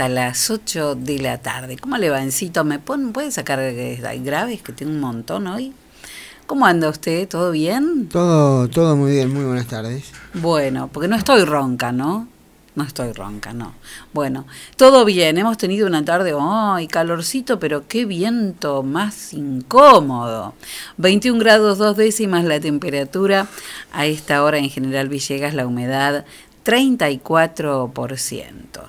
hasta las 8 de la tarde. ¿Cómo le va, Encito? ¿Me puede sacar graves que tengo un montón hoy? ¿Cómo anda usted? ¿Todo bien? Todo, todo muy bien, muy buenas tardes. Bueno, porque no estoy ronca, ¿no? No estoy ronca, no. Bueno, todo bien. Hemos tenido una tarde, ¡ay, calorcito, pero qué viento más incómodo! 21 grados dos décimas la temperatura. A esta hora en General Villegas la humedad 34%.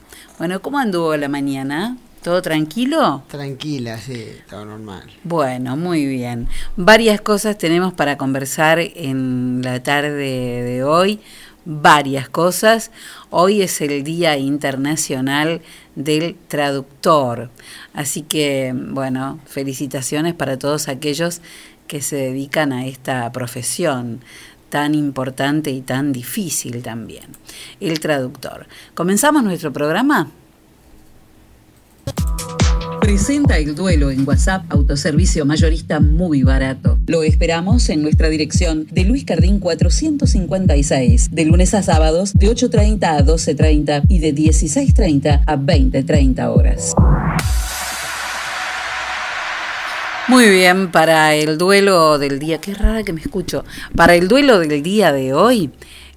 Bueno, ¿cómo anduvo la mañana? ¿Todo tranquilo? Tranquila, sí, todo normal. Bueno, muy bien. Varias cosas tenemos para conversar en la tarde de hoy varias cosas. Hoy es el Día Internacional del Traductor. Así que, bueno, felicitaciones para todos aquellos que se dedican a esta profesión tan importante y tan difícil también. El traductor. ¿Comenzamos nuestro programa? Presenta el duelo en WhatsApp, autoservicio mayorista muy barato. Lo esperamos en nuestra dirección de Luis Cardín 456, de lunes a sábados de 8.30 a 12.30 y de 16.30 a 20.30 horas. Muy bien, para el duelo del día, qué rara que me escucho, para el duelo del día de hoy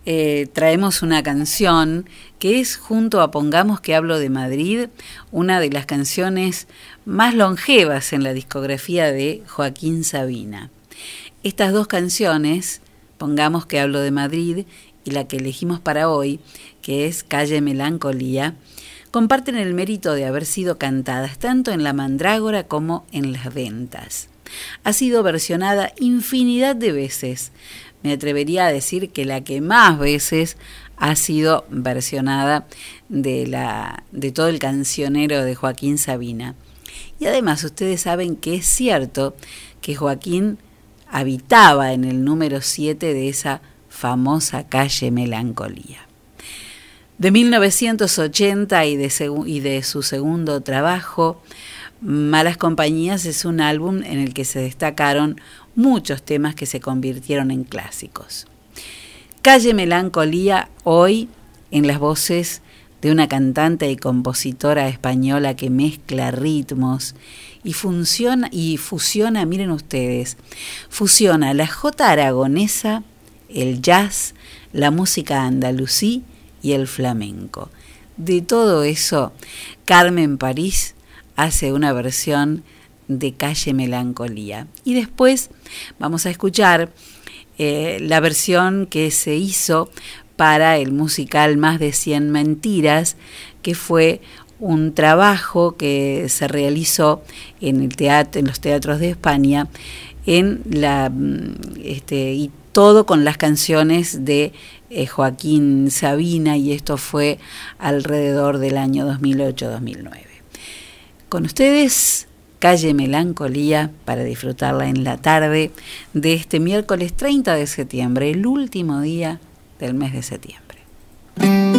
eh, traemos una canción que es junto a Pongamos que hablo de Madrid, una de las canciones más longevas en la discografía de Joaquín Sabina. Estas dos canciones, Pongamos que hablo de Madrid y la que elegimos para hoy, que es Calle Melancolía, comparten el mérito de haber sido cantadas tanto en la Mandrágora como en las ventas. Ha sido versionada infinidad de veces, me atrevería a decir que la que más veces ha sido versionada de, la, de todo el cancionero de Joaquín Sabina. Y además ustedes saben que es cierto que Joaquín habitaba en el número 7 de esa famosa calle Melancolía. De 1980 y de, y de su segundo trabajo, Malas Compañías es un álbum en el que se destacaron muchos temas que se convirtieron en clásicos. Calle Melancolía hoy en las voces de una cantante y compositora española que mezcla ritmos y y fusiona, miren ustedes, fusiona la jota aragonesa, el jazz, la música andalusí y el flamenco. De todo eso, Carmen París hace una versión de Calle Melancolía. Y después vamos a escuchar eh, la versión que se hizo para el musical Más de 100 Mentiras, que fue un trabajo que se realizó en, el teatro, en los teatros de España, en la, mm, este, todo con las canciones de eh, Joaquín Sabina, y esto fue alrededor del año 2008-2009. Con ustedes, Calle Melancolía, para disfrutarla en la tarde de este miércoles 30 de septiembre, el último día del mes de septiembre.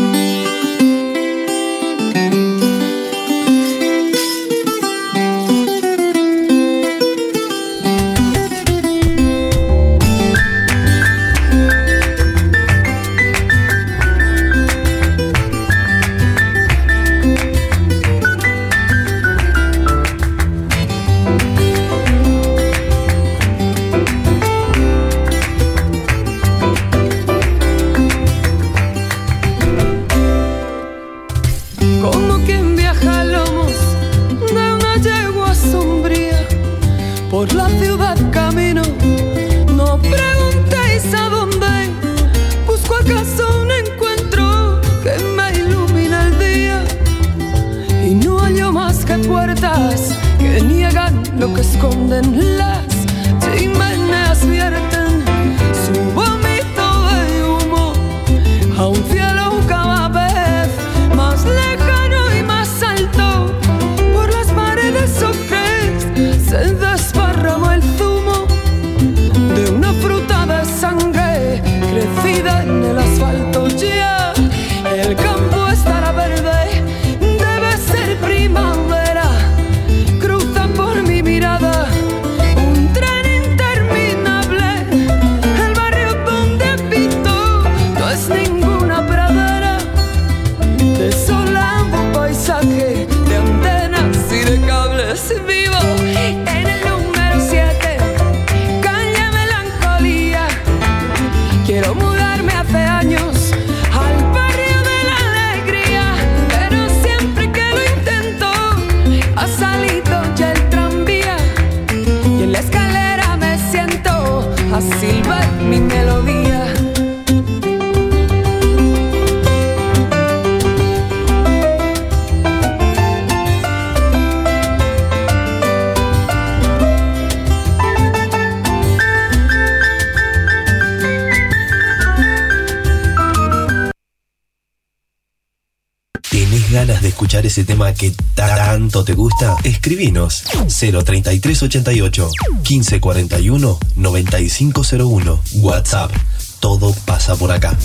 Ese tema que tanto te gusta, escribinos 03388 1541 9501 WhatsApp. Todo pasa por acá.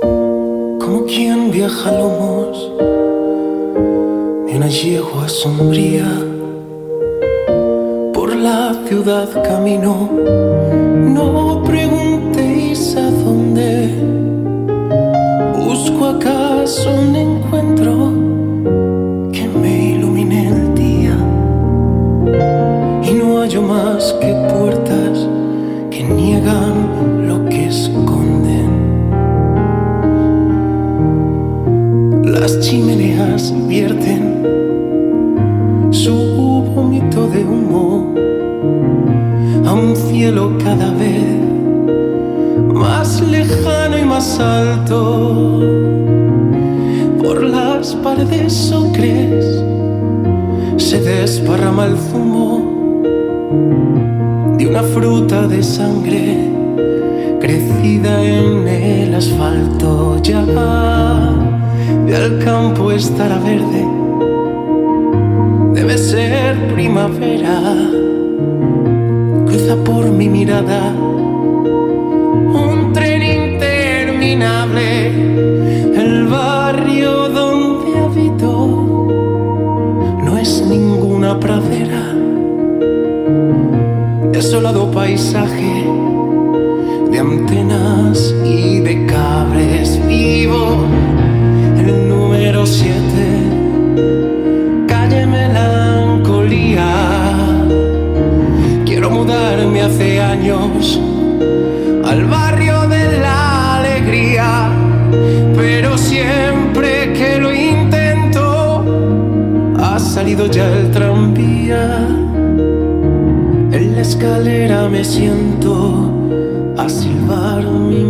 Como quien viaja lomos en una yegua sombría ciudad camino, no Por las paredes ocres se desparrama el zumo de una fruta de sangre crecida en el asfalto. Ya el campo estará verde, debe ser primavera. Por mi mirada desolado paisaje de antenas y de cables vivo. El número 7, calle melancolía. Quiero mudarme hace años al barrio escalera me siento a silbar mi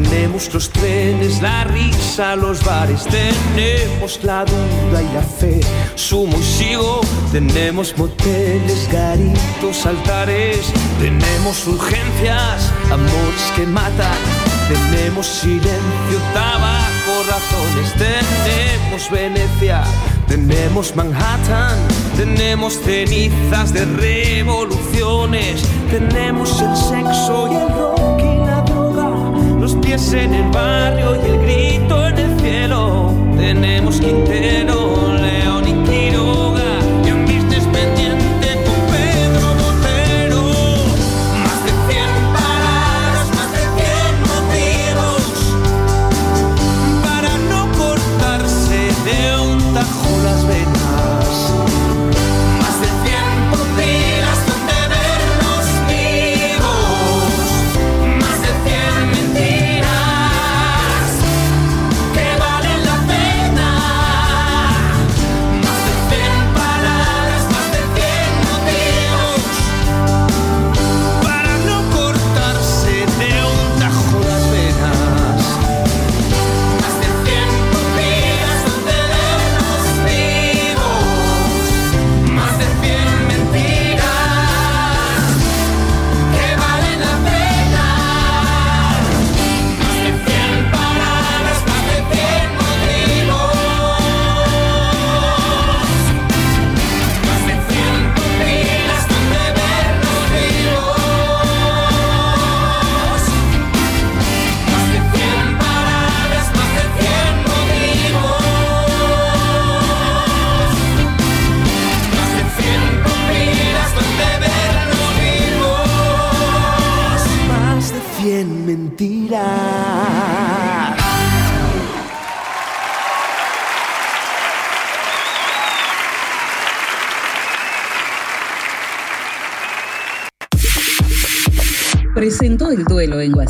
tenemos los trenes, la risa, los bares, tenemos la duda y la fe, sumo y sigo, tenemos moteles, garitos, altares, tenemos urgencias, amores que matan, tenemos silencio, tabaco, razones, tenemos Venecia. Tenemos Manhattan, tenemos cenizas de revoluciones, tenemos el sexo y el rock pies en el barrio y el grito en el cielo. Tenemos Quintero,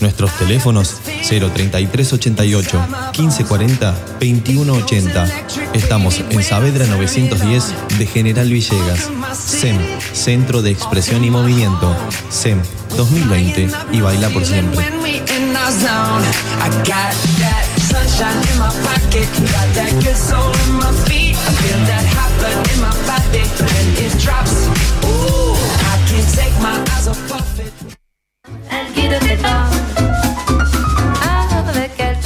Nuestros teléfonos 03388 1540 2180. Estamos en Saavedra 910 de General Villegas. SEM, Centro de Expresión y Movimiento. SEM 2020 y baila por siempre.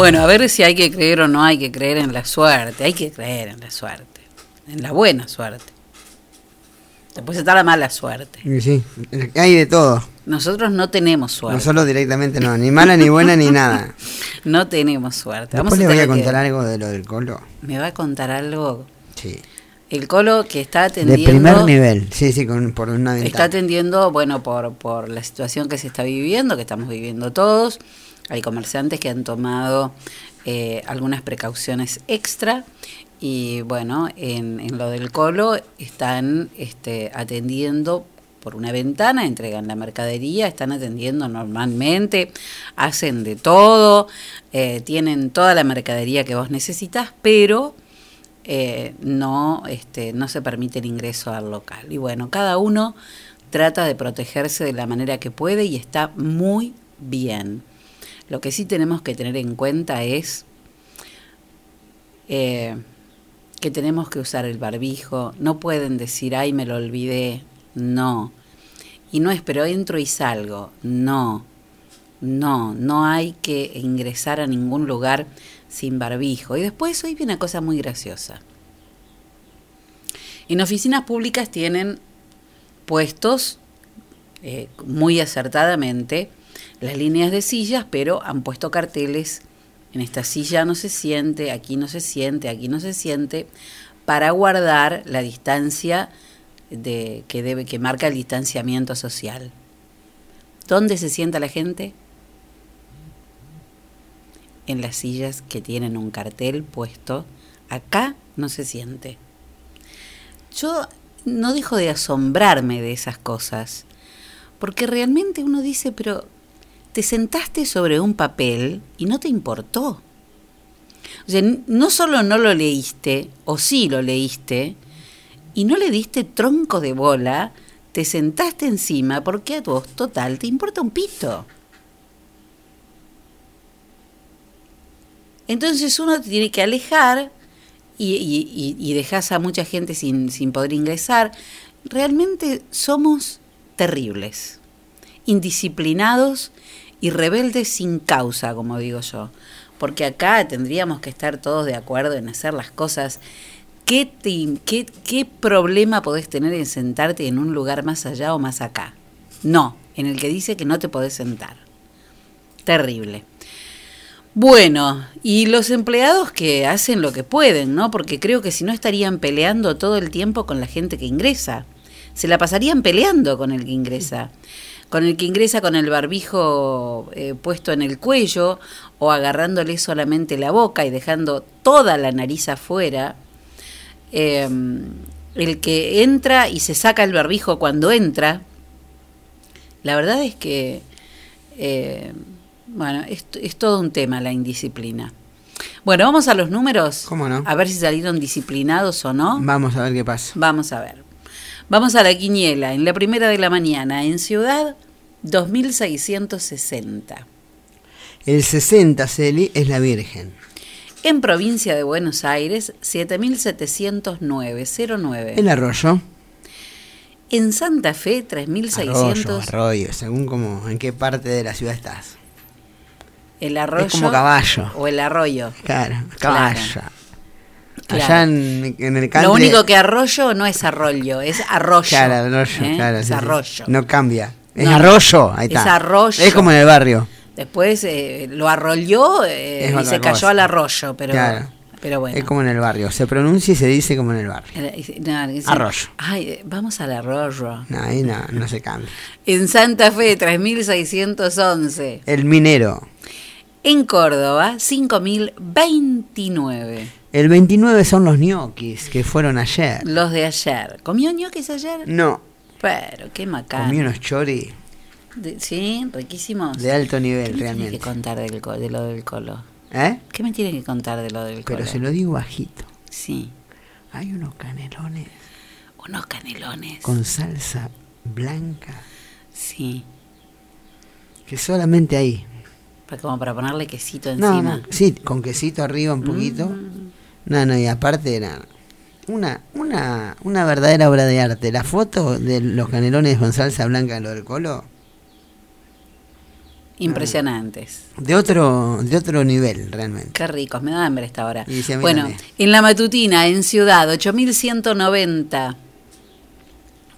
Bueno, a ver si hay que creer o no hay que creer en la suerte. Hay que creer en la suerte. En la buena suerte. Después está la mala suerte. Sí, hay de todo. Nosotros no tenemos suerte. Nosotros directamente no, ni mala, ni buena, ni nada. No tenemos suerte. Vamos Después le voy a que- contar algo de lo del colo. Me va a contar algo. Sí. El colo que está De atendiendo. primer nivel, sí, sí, con, por una Está atendiendo, bueno, por, por la situación que se está viviendo, que estamos viviendo todos. Hay comerciantes que han tomado eh, algunas precauciones extra y bueno, en, lo del colo están este, atendiendo por una ventana, entregan la mercadería, están atendiendo normalmente, hacen de todo, eh, tienen toda la mercadería que vos necesitas, pero eh, no, este, no se permite el ingreso al local. Y bueno, cada uno trata de protegerse de la manera que puede y está muy bien. Lo que sí tenemos que tener en cuenta es eh, que tenemos que usar el barbijo. No pueden decir, ay, me lo olvidé. No. Y no es, pero entro y salgo. No. No, no hay que ingresar a ningún lugar sin barbijo. Y después hoy viene una cosa muy graciosa. En oficinas públicas tienen puestos eh, muy acertadamente las líneas de sillas, pero han puesto carteles en esta silla no se siente, aquí no se siente, aquí no se siente, para guardar la distancia de, que debe, que marca el distanciamiento social. ¿Dónde se sienta la gente? En las sillas que tienen un cartel puesto. Acá no se siente. Yo no dejo de asombrarme de esas cosas, porque realmente uno dice, pero te sentaste sobre un papel y no te importó. O sea, no solo no lo leíste, o sí lo leíste, y no le diste tronco de bola, te sentaste encima porque a vos, total, te importa un pito. Entonces uno tiene que alejar y, y, y, y dejas a mucha gente sin, sin poder ingresar. Realmente somos terribles, indisciplinados y rebeldes sin causa, como digo yo. Porque acá tendríamos que estar todos de acuerdo en hacer las cosas. ¿Qué, ¿Qué problema podés tener en sentarte en un lugar más allá o más acá? No, en el que dice que no te podés sentar. Terrible. Bueno, y los empleados que hacen lo que pueden, ¿no? Porque creo que si no estarían peleando todo el tiempo con la gente que ingresa. Se la pasarían peleando con el que ingresa. Con el que ingresa con el barbijo eh, puesto en el cuello o agarrándole solamente la boca y dejando toda la nariz afuera. Eh, el que entra y se saca el barbijo cuando entra. La verdad es que... Eh, bueno, es, es, todo un tema la indisciplina. Bueno, vamos a los números. ¿Cómo no? A ver si salieron disciplinados o no. Vamos a ver qué pasa. Vamos a ver. Vamos a la quiniela. En la primera de la mañana, en Ciudad, 2660. El 60, Celi, es la Virgen. En provincia de Buenos Aires, 7709. 09. El arroyo. En Santa Fe, 3600. Arroyo, arroyo, según como en qué parte de la ciudad estás. El arroyo. Es como caballo. O el arroyo. Claro, caballo. Claro. Allá en, en el country, Lo único que arroyo no es arroyo, es arroyo. Claro, arroyo, ¿eh? claro. Es sí, arroyo. No cambia. Es No, arroyo, ahí es está. arroyo. Es como en el barrio. Después eh, lo arrolló eh, Es y se cayó al arroyo, pero, Claro. pero bueno. Es como en el barrio. Se pronuncia y se dice como en el barrio. No, Arroyo. Ay, vamos al arroyo. No, ahí no, no se cambia. En Santa Fe, 3611. El minero. En Córdoba, 5029. El 29 son los ñoquis que fueron ayer. Los de ayer. ¿Comió ñoquis ayer? No, Pero, qué macana. comí unos chori. Sí, riquísimos. De alto nivel, ¿Qué realmente. que contar del de lo del colo? ¿Eh? ¿Qué me tiene que contar de lo del colo? Pero se lo digo bajito. Sí, Hay unos canelones unos canelones. con salsa blanca Sí, que solamente ahí. Como para ponerle quesito encima. no, sí, con quesito arriba un poquito. Mm. No, no, y aparte era una, una, una verdadera obra de arte. La foto de los canelones con salsa blanca en lo del colo, Impresionantes. de otro, de otro nivel, realmente. Qué ricos, me da hambre esta hora. Bueno, también. en la matutina, en Ciudad, 8190.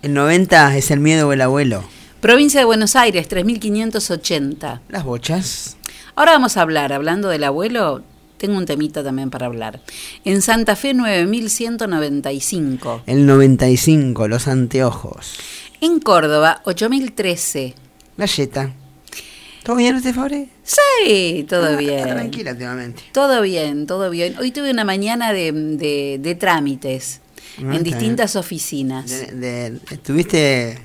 El 90 es el miedo o el abuelo. Provincia de Buenos Aires, 3580. Las bochas. Ahora vamos a hablar, hablando del abuelo, tengo un temita también para hablar. En Santa Fe, 9195. El 95, los anteojos. En Córdoba, 8013. La yeta. ¿Todo bien usted, Fabre? Sí, todo Ah, está bien. Tranquila últimamente. Todo bien, todo bien. Hoy tuve una mañana de, de- de trámites Ah, en distintas oficinas. De- estuviste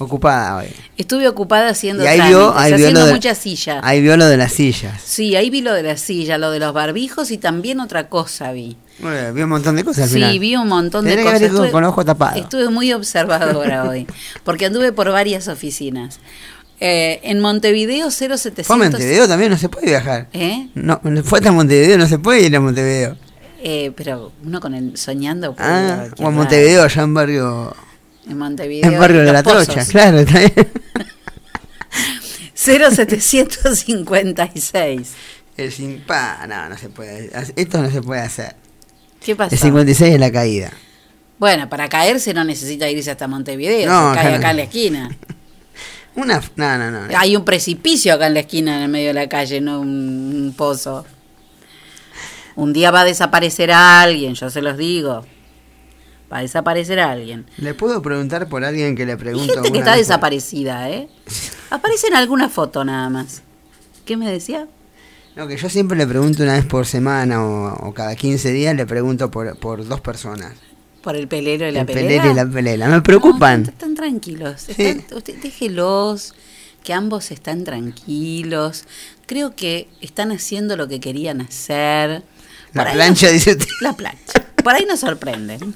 ocupada hoy. Estuve ocupada haciendo Y ahí trámites, vio, ahí vio haciendo lo de, muchas sillas. Ahí vio lo de las sillas. Sí, ahí vi lo de la silla, lo de los barbijos y también otra cosa vi. Bueno, vi un montón de cosas al Sí, final. vi un montón de Tenés que cosas. haber ido con los ojos tapados. Estuve muy observadora hoy, porque anduve por varias oficinas. Eh, en Montevideo 0700... Fue a Montevideo también, no se puede viajar. ¿Eh? No, fue hasta Montevideo, no se puede ir a Montevideo. Eh, pero uno con el soñando... Ah, a o lado. Montevideo, allá en barrio, En Montevideo. en barrio de la Pozos. Trocha, claro, está bien. 0756. El sin pa, no, no se puede. Esto no se puede hacer. ¿Qué pasó? El 56 es la caída. Bueno, para caerse no necesita irse hasta Montevideo, No, se cae claro. acá en la esquina. Una, no, no, no. Hay un precipicio acá en la esquina, en el medio de la calle, no un, un pozo. Un día va a desaparecer alguien, yo se los digo. Va a desaparecer alguien. ¿Le puedo preguntar por alguien que le pregunto gente que está vez desaparecida, ¿eh? Aparece en alguna foto nada más. ¿Qué me decía? No, que yo siempre le pregunto una vez por semana o, o cada 15 días, le pregunto por, por dos personas. Por el pelero y la el pelera. pelele y la pelela. Me preocupan. No, están tranquilos. Sí. Están- usted, déjelos, que ambos están tranquilos. Creo que están haciendo lo que querían hacer. La Por plancha, nos- dice usted. La plancha. Por ahí nos sorprenden.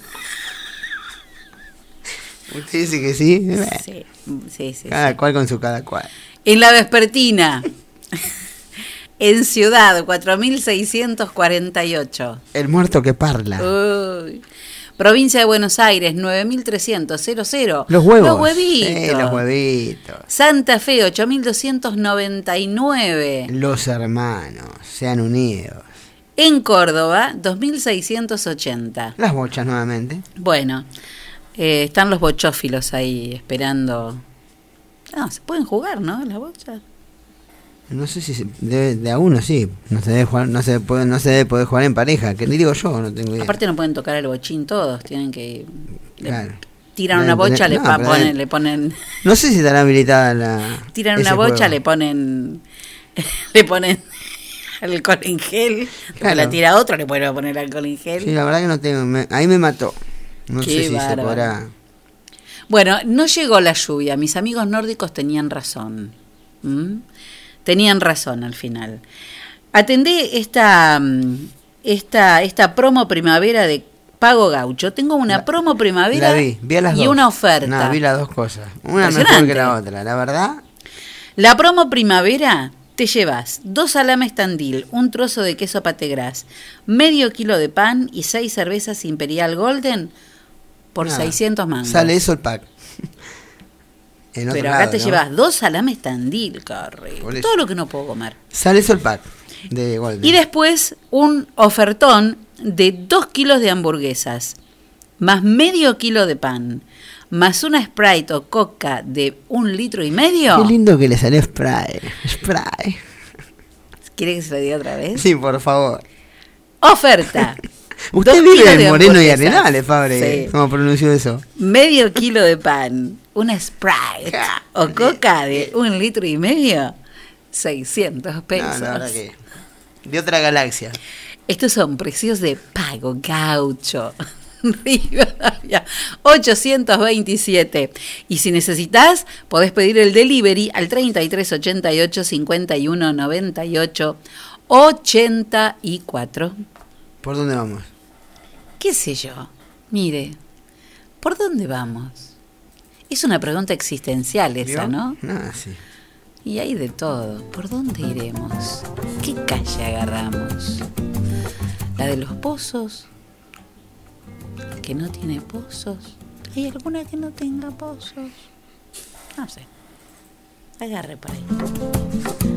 Usted dice que sí. Sí, sí, sí. Cada sí. cual con su cada cual. En la vespertina, en Ciudad, 4648. El muerto que parla. Uy. Provincia de Buenos Aires, 9300, 00. los huevos. Los huevitos. Los huevitos. Santa Fe, 8299. Los hermanos, sean unidos. En Córdoba, 2680. Las bochas nuevamente. Bueno, eh, están los bochófilos ahí esperando. No, se pueden jugar, ¿no? Las bochas. No sé si se- debe- de a uno sí. No se debe jugar, no se puede, no se debe poder jugar en pareja. Que digo yo, no tengo idea. Aparte no pueden tocar el bochín todos, tienen que... le Claro. tiran Deben una bocha, tener- le, no, ponen, deben- le ponen... No sé si estará habilitada la. Tiran una bocha, juego. le ponen... Le ponen alcohol en gel. Claro. la tira otro, le a poner alcohol en gel. Sí, la verdad que no tengo. me- ahí me mató. No Qué sé si se podrá. Bueno, no llegó la lluvia. Mis amigos nórdicos tenían razón. ¿Mm? Tenían razón al final. Atendé esta, mm, esta, esta promo primavera de Pago Gaucho. Tengo una promo primavera La vi, vi a las y dos. una oferta. No, vi las dos cosas. Una mejor que la otra. La verdad, La promo primavera te llevas dos salames tandil, un trozo de queso pategras, medio kilo de pan y seis cervezas Imperial Golden por nada. 600 mangos. Sale eso el pack. En otro Pero acá lado, te ¿no? llevas dos salames tandil, eso. Todo lo que no puedo comer. Sale eso el pack de Golden. Y después un ofertón de dos kilos de hamburguesas, más medio kilo de pan, más una Sprite o Coca de un litro y medio. Qué lindo que le salió spray. Spray. ¿Quiere que se lo diga otra vez? Sí, por favor. Oferta. Usted vive en Moreno y. Arenales, Fabre. Sí. ¿Cómo pronunció eso? Medio kilo de pan, una Sprite o Coca de un litro y medio, 600 pesos. No, que. De otra galaxia. Estos son precios de pago gaucho. Rivadavia. Rivadavia 827. Y si necesitas, podés pedir el delivery al 3388 51 98 84. ¿Por dónde vamos? ¿Qué sé yo? Mire, ¿por dónde vamos? Es una pregunta existencial esa. ¿no? Ah, sí. Y hay de todo. ¿Por dónde iremos? ¿Qué calle agarramos? ¿La de los pozos? ¿Que no tiene pozos? ¿Hay alguna que no tenga pozos? No sé. Agarre por ahí.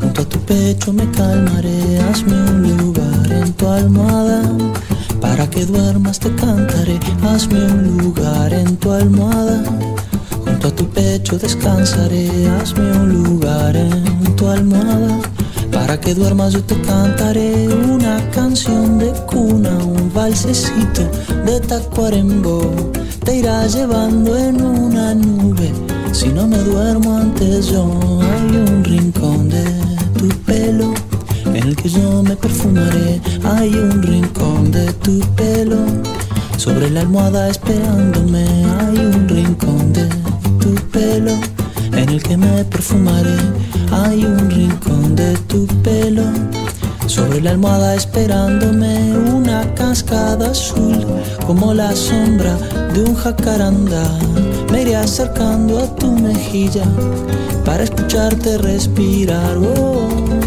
Junto a tu pecho me calmaré. Hazme un lugar en tu almohada, para que duermas te cantaré. Hazme un lugar en tu almohada, junto a tu pecho descansaré. Hazme un lugar en tu almohada, para que duermas yo te cantaré una canción de cuna, un valsecito de tacuarembó. Te irá llevando en una nube. Si no me duermo antes yo, hay un rincón de tu pelo en el que yo me perfumaré. Hay un rincón de tu pelo sobre la almohada esperándome. Hay un rincón de tu pelo en el que me perfumaré. Hay un rincón de tu pelo sobre la almohada esperándome una cascada azul como la sombra de un jacarandá. Me iré acercando a tu mejilla para escucharte respirar. Oh.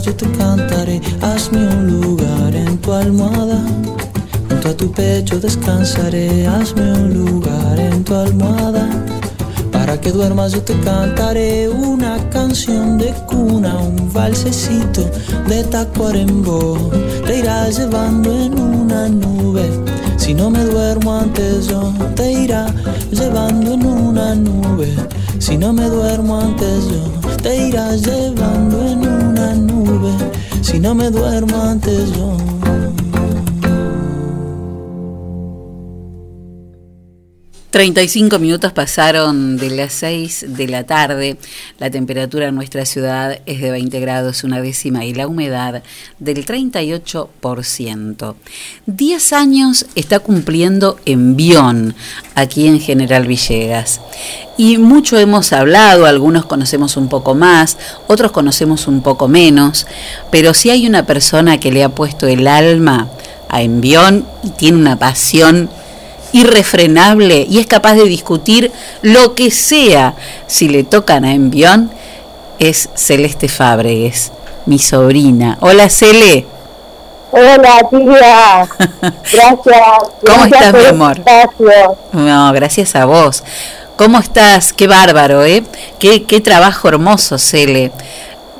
Yo te cantaré. Hazme un lugar en tu almohada, junto a tu pecho descansaré. Hazme un lugar en tu almohada, para que duermas yo te cantaré una canción de cuna, un valsecito de tacuarembó. Te irá llevando en una nube. Si no me duermo antes yo te irá llevando en una nube. Si no me duermo antes yo te irá llevando en una nube. Si no me duermo antes yo. 35 minutos pasaron de las 6 de la tarde. La temperatura en nuestra ciudad es de 20 grados una décima y la humedad del 38%. 10 años está cumpliendo Envión aquí en General Villegas. Y mucho hemos hablado, algunos conocemos un poco más, otros conocemos un poco menos, pero si hay una persona que le ha puesto el alma a Envión y tiene una pasión irrefrenable y es capaz de discutir lo que sea si le tocan a Envión, es Celeste Fábregues, mi sobrina. Hola Cele. Hola, tía. Gracias. ¿Cómo Gracias estás, por mi amor? espacio. No, gracias a vos. ¿Cómo estás? Qué bárbaro, ¿eh? Qué, qué trabajo hermoso, Cele.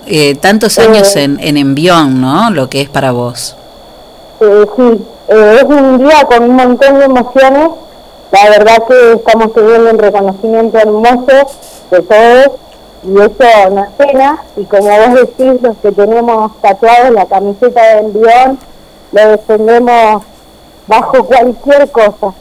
Eh, tantos años Eh. en, en Envión, ¿no? Lo que es para vos. Eh, sí, eh, es un día con un montón de emociones. La verdad que estamos teniendo un reconocimiento hermoso de todos y eso nos llena. Y como vos decís, los que tenemos tatuados la camiseta de envión, lo defendemos bajo cualquier cosa.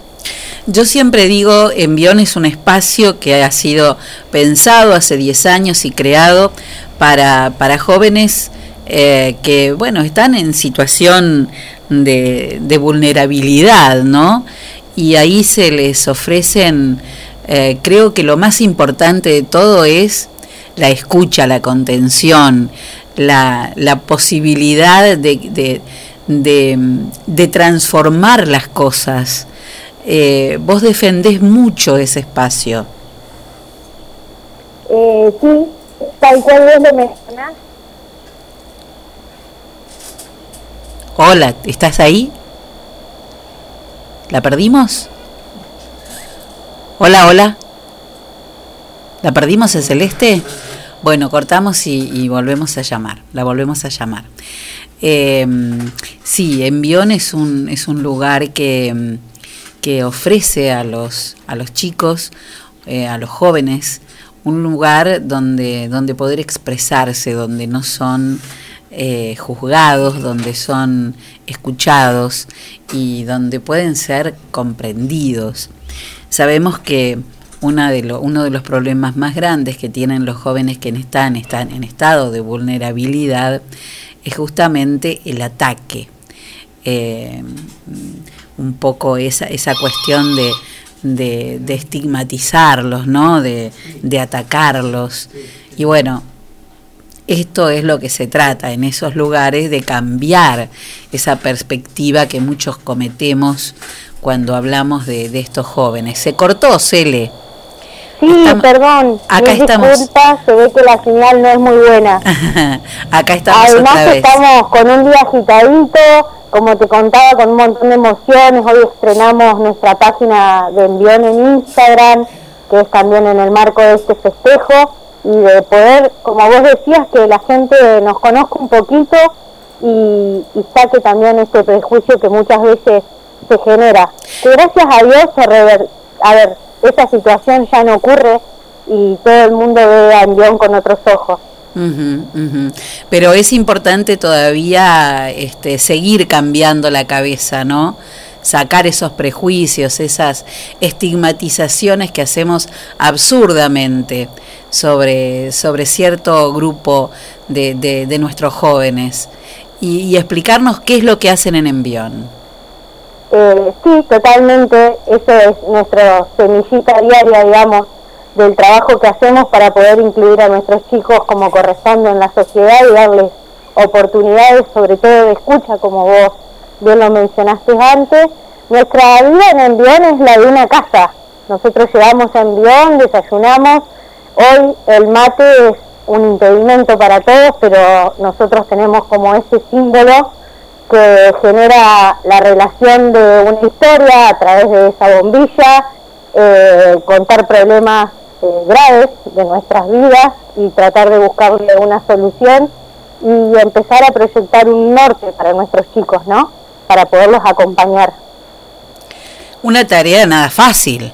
Yo siempre digo, Envión es un espacio que ha sido pensado hace 10 años y creado para, para jóvenes eh, que, bueno, están en situación de, de vulnerabilidad, ¿no? Y ahí se les ofrecen, eh, creo que lo más importante de todo es la escucha, la contención, la, la posibilidad de, de, de, transformar las cosas. Eh, vos defendés mucho ese espacio. Sí, tal cual vos lo. Hola, ¿estás ahí? ¿La perdimos? Hola, hola. ¿La perdimos en Celeste? Bueno, cortamos y, volvemos a llamar. La volvemos a llamar. Eh, sí, Envión es un, es un lugar que, que ofrece a los, a los chicos, eh, a los jóvenes, un lugar donde, donde poder expresarse, donde no son eh, juzgados, donde son escuchados y donde pueden ser comprendidos. Sabemos que de uno de los problemas más grandes que tienen los jóvenes que están, están en estado de vulnerabilidad es justamente el ataque. Eh, un poco esa, esa cuestión de, de, de estigmatizarlos, ¿no? De, de atacarlos. Y bueno, esto es lo que se trata en esos lugares de cambiar esa perspectiva que muchos cometemos cuando hablamos de, de estos jóvenes. Se cortó, Cele. Sí, Estamos- perdón. acá estamos. disculpas, se ve que la señal no es muy buena. Acá estamos Además otra vez. estamos con un día agitadito, como te contaba, con un montón de emociones. Hoy estrenamos nuestra página de envión en Instagram, que es también en el marco de este festejo, y de poder, como vos decías, que la gente nos conozca un poquito y, saque también este prejuicio que muchas veces se genera. Que gracias a Dios se rever- a ver, esa situación ya no ocurre y todo el mundo ve a Envión con otros ojos. Ujú, ujú. Pero es importante todavía este, seguir cambiando la cabeza, ¿no? Sacar esos prejuicios, esas estigmatizaciones que hacemos absurdamente sobre, sobre cierto grupo de, de- nuestros jóvenes y, explicarnos qué es lo que hacen en Envión. Eh, sí, totalmente. Eso es nuestra semillita diaria, digamos, del trabajo que hacemos para poder incluir a nuestros chicos como corresponde en la sociedad y darles oportunidades, sobre todo de escucha, como vos bien lo mencionaste antes. Nuestra vida en Envión es la de una casa. Nosotros llegamos a Envión, desayunamos. Hoy el mate es un impedimento para todos, pero nosotros tenemos como ese símbolo que genera la relación de una historia a través de esa bombilla, eh, contar problemas eh, graves de nuestras vidas y tratar de buscarle una solución y empezar a proyectar un norte para nuestros chicos, ¿no? Para poderlos acompañar. Una tarea nada fácil.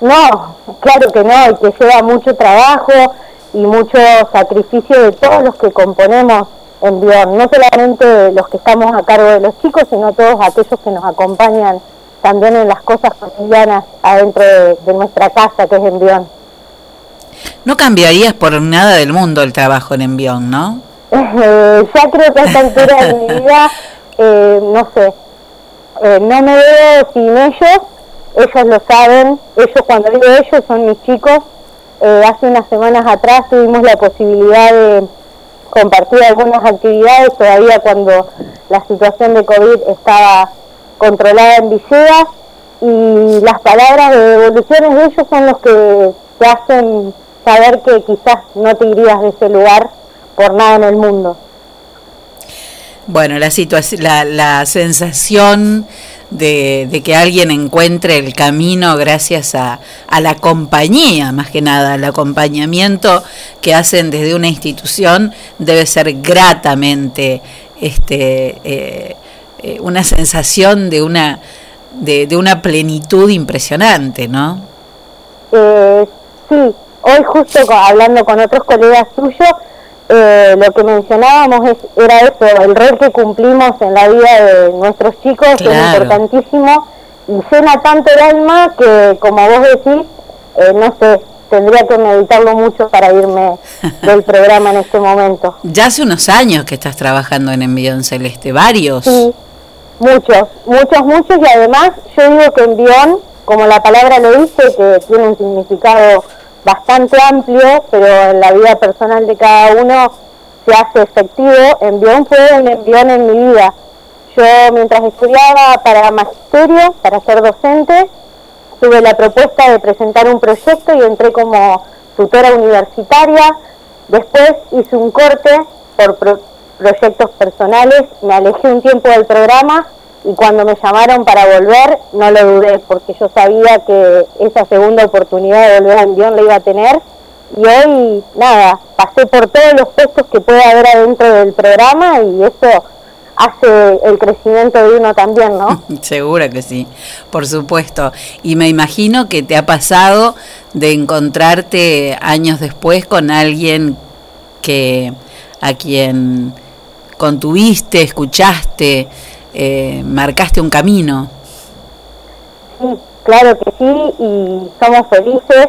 No, claro que no, y que lleva mucho trabajo y mucho sacrificio de todos los que componemos en Bion, no solamente los que estamos a cargo de los chicos, sino todos aquellos que nos acompañan también en las cosas cotidianas adentro de, de nuestra casa, que es en Bion. No cambiarías por nada del mundo el trabajo en Envión, ¿no? Ya creo que a esta altura de mi vida, eh, no sé, eh, no me veo sin ellos, ellos lo saben, ellos cuando digo ellos son mis chicos, Eh, hace unas semanas atrás tuvimos la posibilidad de compartir algunas actividades, todavía cuando la situación de COVID estaba controlada en Villegas, y las palabras de devoluciones de ellos son los que te hacen saber que quizás no te irías de ese lugar por nada en el mundo. Bueno, la situación, la, la sensación de, de que alguien encuentre el camino gracias a, a la compañía, más que nada, al acompañamiento que hacen desde una institución, debe ser gratamente este, eh, eh, una sensación de una, de, de una plenitud impresionante, ¿no? Eh, sí, hoy justo hablando con otros colegas tuyos, eh, lo que mencionábamos es, era eso, el rol que cumplimos en la vida de nuestros chicos es importantísimo y llena tanto el alma que, como vos decís, eh, no sé, tendría que meditarlo mucho para irme del programa en este momento. Ya hace unos años que estás trabajando en Envión Celeste, varios. Sí, muchos, muchos, muchos y además yo digo que envión, como la palabra lo dice, que tiene un significado bastante amplio, pero en la vida personal de cada uno se hace efectivo. Envión fue un envión en mi vida. Yo mientras estudiaba para magisterio, para ser docente, tuve la propuesta de presentar un proyecto y entré como tutora universitaria. Después hice un corte por pro- proyectos personales, me alejé un tiempo del programa y cuando me llamaron para volver no lo dudé porque yo sabía que esa segunda oportunidad de volver a Envión la iba a tener y hoy nada, pasé por todos los puestos que puede haber adentro del programa y eso hace el crecimiento de uno también, ¿no? Seguro que sí, por supuesto. Y me imagino que te ha pasado de encontrarte años después con alguien que a quien contuviste, escuchaste, eh, marcaste un camino. Sí, claro que sí, y somos felices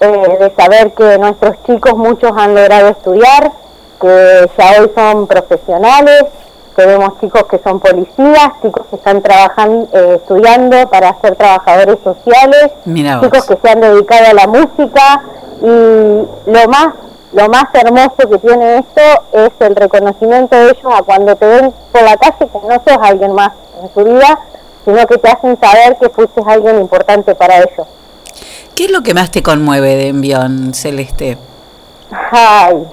eh, de saber que nuestros chicos, muchos han logrado estudiar, que ya hoy son profesionales, tenemos chicos que son policías, chicos que están trabajando, eh, estudiando para ser trabajadores sociales, chicos que se han dedicado a la música y lo más lo más hermoso que tiene esto es el reconocimiento de ellos a cuando te ven por la calle que no sos alguien más en su vida, sino que te hacen saber que fuiste alguien importante para ellos. ¿Qué es lo que más te conmueve de Envión, Celeste? Ay,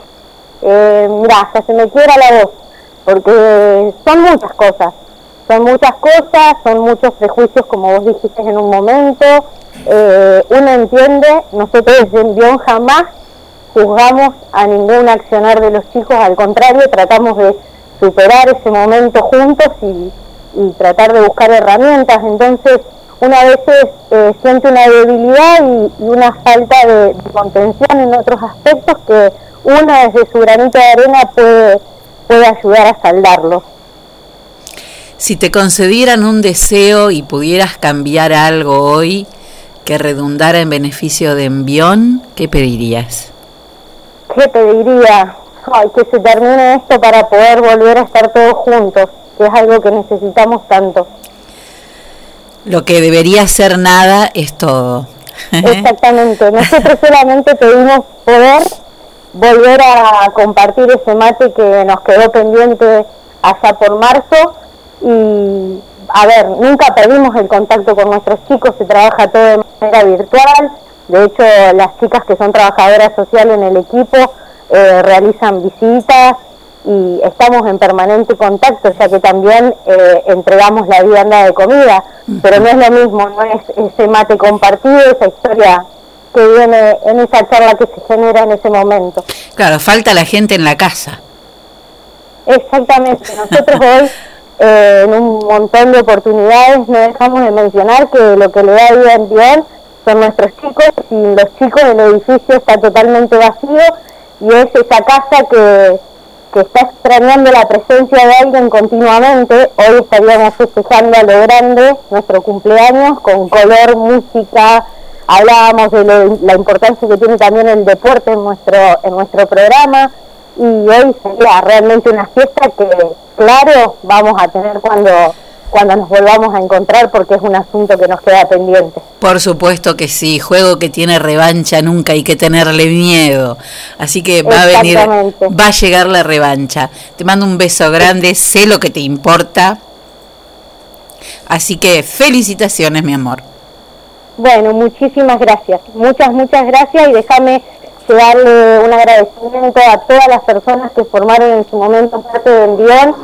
eh, mira, hasta se me quiebra la voz, porque son muchas cosas, son muchas cosas, son muchos prejuicios, como vos dijiste en un momento. Eh, uno entiende, nosotros desde Envión jamás juzgamos a ningún accionar de los chicos, al contrario, tratamos de superar ese momento juntos y, tratar de buscar herramientas. Entonces, una vez eh, siente una debilidad y, una falta de, de contención en otros aspectos que uno desde su granito de arena puede, puede ayudar a saldarlo. Si te concedieran un deseo y pudieras cambiar algo hoy que redundara en beneficio de Envión, ¿qué pedirías? ¿Qué pediría? Ay, que se termine esto para poder volver a estar todos juntos, que es algo que necesitamos tanto. Lo que debería ser nada es todo. Exactamente. Nosotros solamente pedimos poder volver a compartir ese mate que nos quedó pendiente allá por marzo y a ver, nunca perdimos el contacto con nuestros chicos, se trabaja todo de manera virtual, de hecho las chicas que son trabajadoras sociales en el equipo eh, realizan visitas y estamos en permanente contacto, ya que también eh, entregamos la vianda de comida, pero no es lo mismo, no es ese mate compartido, esa historia que viene en esa charla que se genera en ese momento. Claro, falta la gente en la casa. Exactamente, nosotros hoy eh, en un montón de oportunidades no dejamos de mencionar que lo que le da vida en bien son nuestros chicos y los chicos el edificio está totalmente vacío y es esa casa que, que está extrañando la presencia de alguien continuamente. Hoy estaríamos festejando a lo grande nuestro cumpleaños con color, música, hablábamos de la importancia que tiene también el deporte en nuestro, en nuestro programa y hoy sería realmente una fiesta que, claro, vamos a tener cuando, cuando nos volvamos a encontrar porque es un asunto que nos queda pendiente. Por supuesto que sí, juego que tiene revancha, nunca hay que tenerle miedo. Así que va a venir, va a llegar la revancha. Te mando un beso grande, sé lo que te importa. Así que felicitaciones, mi amor. Bueno, muchísimas gracias, muchas, muchas gracias y déjame darle un agradecimiento a todas las personas que formaron en su momento parte del guion,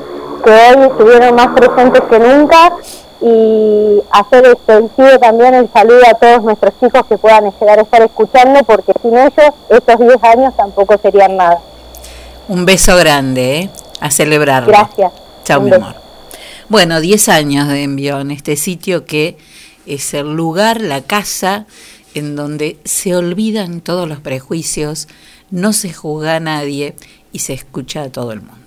que hoy estuvieron más presentes que nunca y hacer extensivo también el saludo a todos nuestros chicos que puedan llegar a estar escuchando porque sin ellos estos 10 años tampoco serían nada. Un beso grande, ¿eh? A celebrarlo. Gracias. Chao, mi beso. amor. Bueno, 10 años de Envión, este sitio que es el lugar, la casa en donde se olvidan todos los prejuicios, no se juzga a nadie y se escucha a todo el mundo.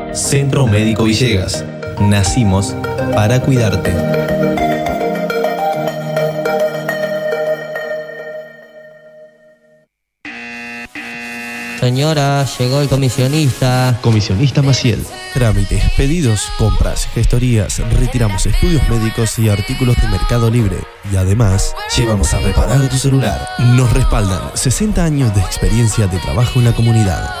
Centro Médico Villegas. Nacimos para cuidarte. Señora, llegó el comisionista. Comisionista Maciel. Trámites, pedidos, compras, gestorías, retiramos estudios médicos y artículos de Mercado Libre. Y además, llevamos a reparar tu celular. Nos respaldan 60 años de experiencia de trabajo en la comunidad.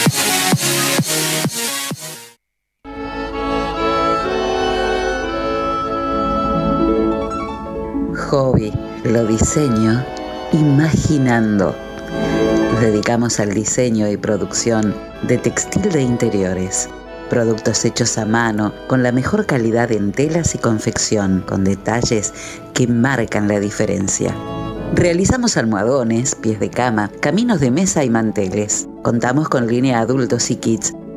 Hobby, lo diseño imaginando. Dedicamos al diseño y producción de textil de interiores, productos hechos a mano con la mejor calidad en telas y confección, con detalles que marcan la diferencia. Realizamos almohadones, pies de cama, caminos de mesa y manteles. Contamos con línea adultos y kids,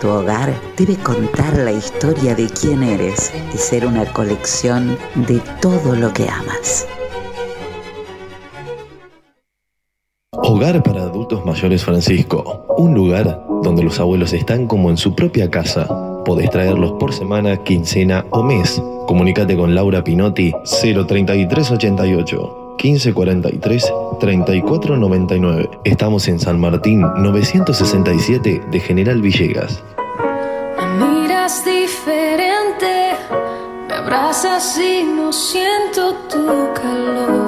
Tu hogar debe contar la historia de quién eres y ser una colección de todo lo que amas. Hogar para Adultos Mayores Francisco. Un lugar donde los abuelos están como en su propia casa. Podés traerlos por semana, quincena o mes. Comunícate con Laura Pinotti 03388 1543 3499. Estamos en San Martín 967 de General Villegas. Me miras diferente, me abrazas y no siento tu calor.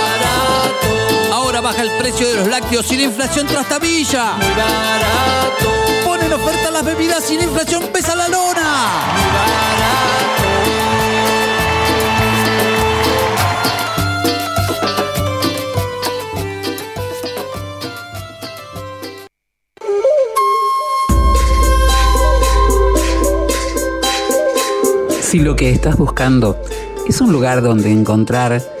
Ahora baja el precio de los lácteos sin inflación trastabilla. Muy barato. Pone en oferta las bebidas sin inflación pesa la lona. Muy barato. Si lo que estás buscando es un lugar donde encontrar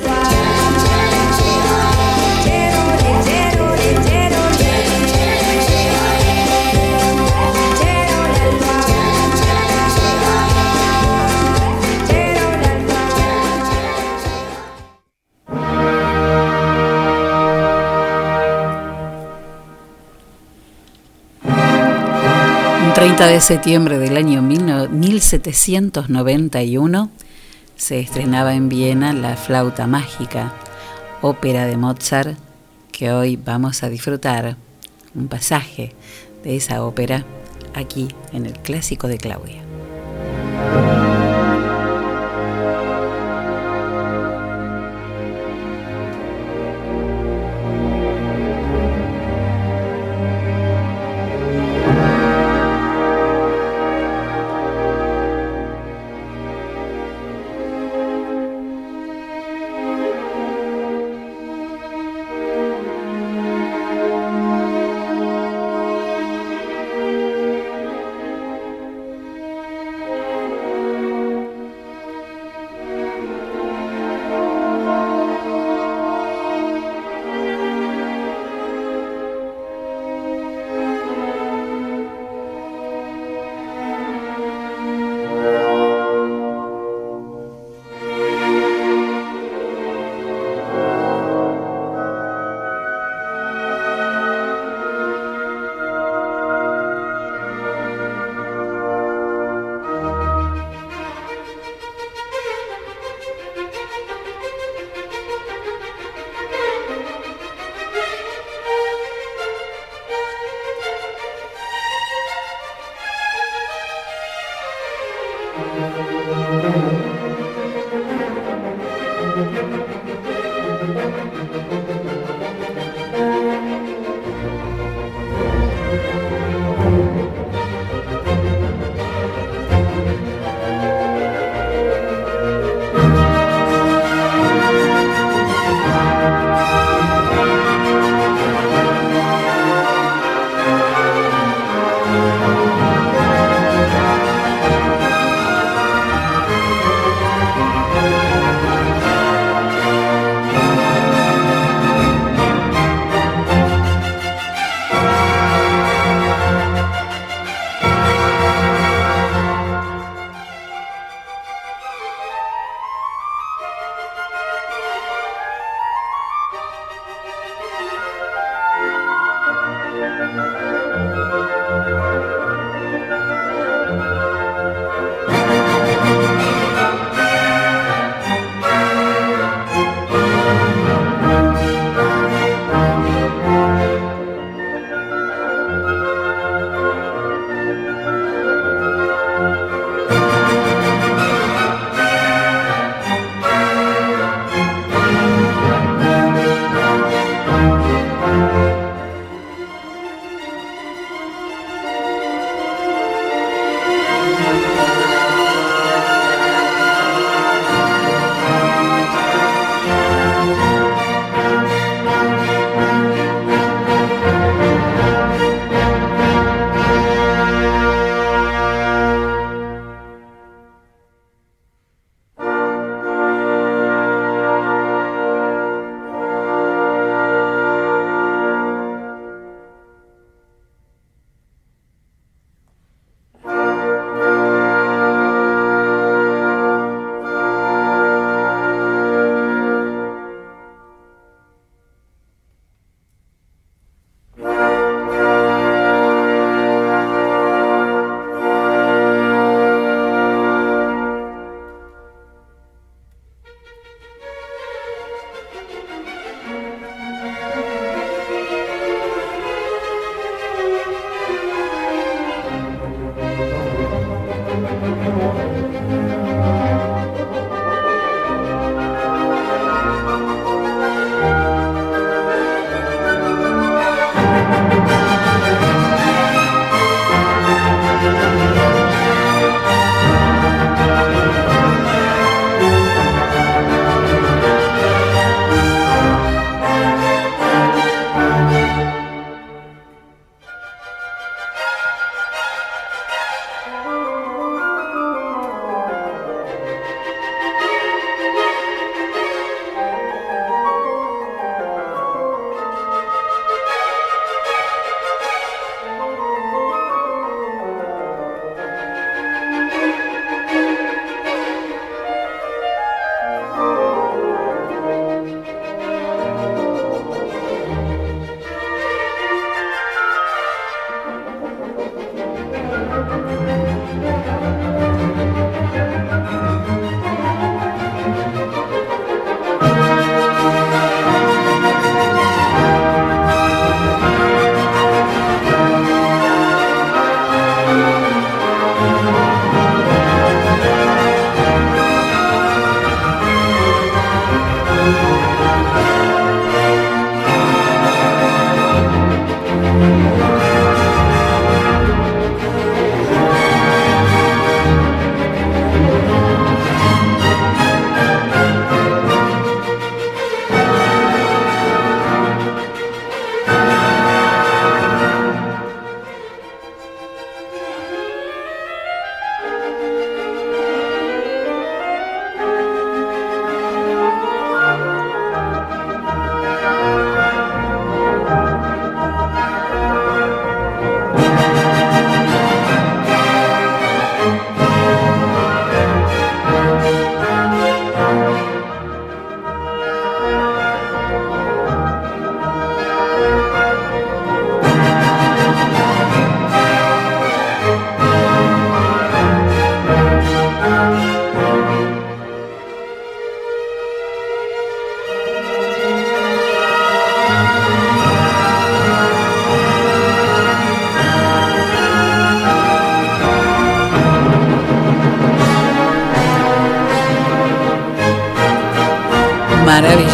30 de septiembre del año 1791 se estrenaba en Viena La Flauta Mágica, ópera de Mozart que hoy vamos a disfrutar un pasaje de esa ópera aquí en el Clásico de Claudia.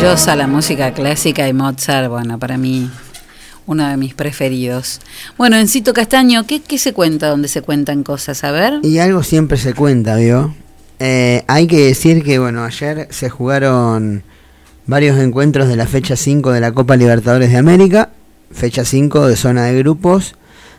La música clásica y Mozart, bueno, para mí uno de mis preferidos. Bueno, Encito Castaño, ¿qué, qué se cuenta donde se cuentan cosas? A ver. Y algo siempre se cuenta, ¿vio? Eh, hay que decir que, bueno, ayer se jugaron varios encuentros de la fecha 5 de la Copa Libertadores de América, fecha 5 de zona de grupos.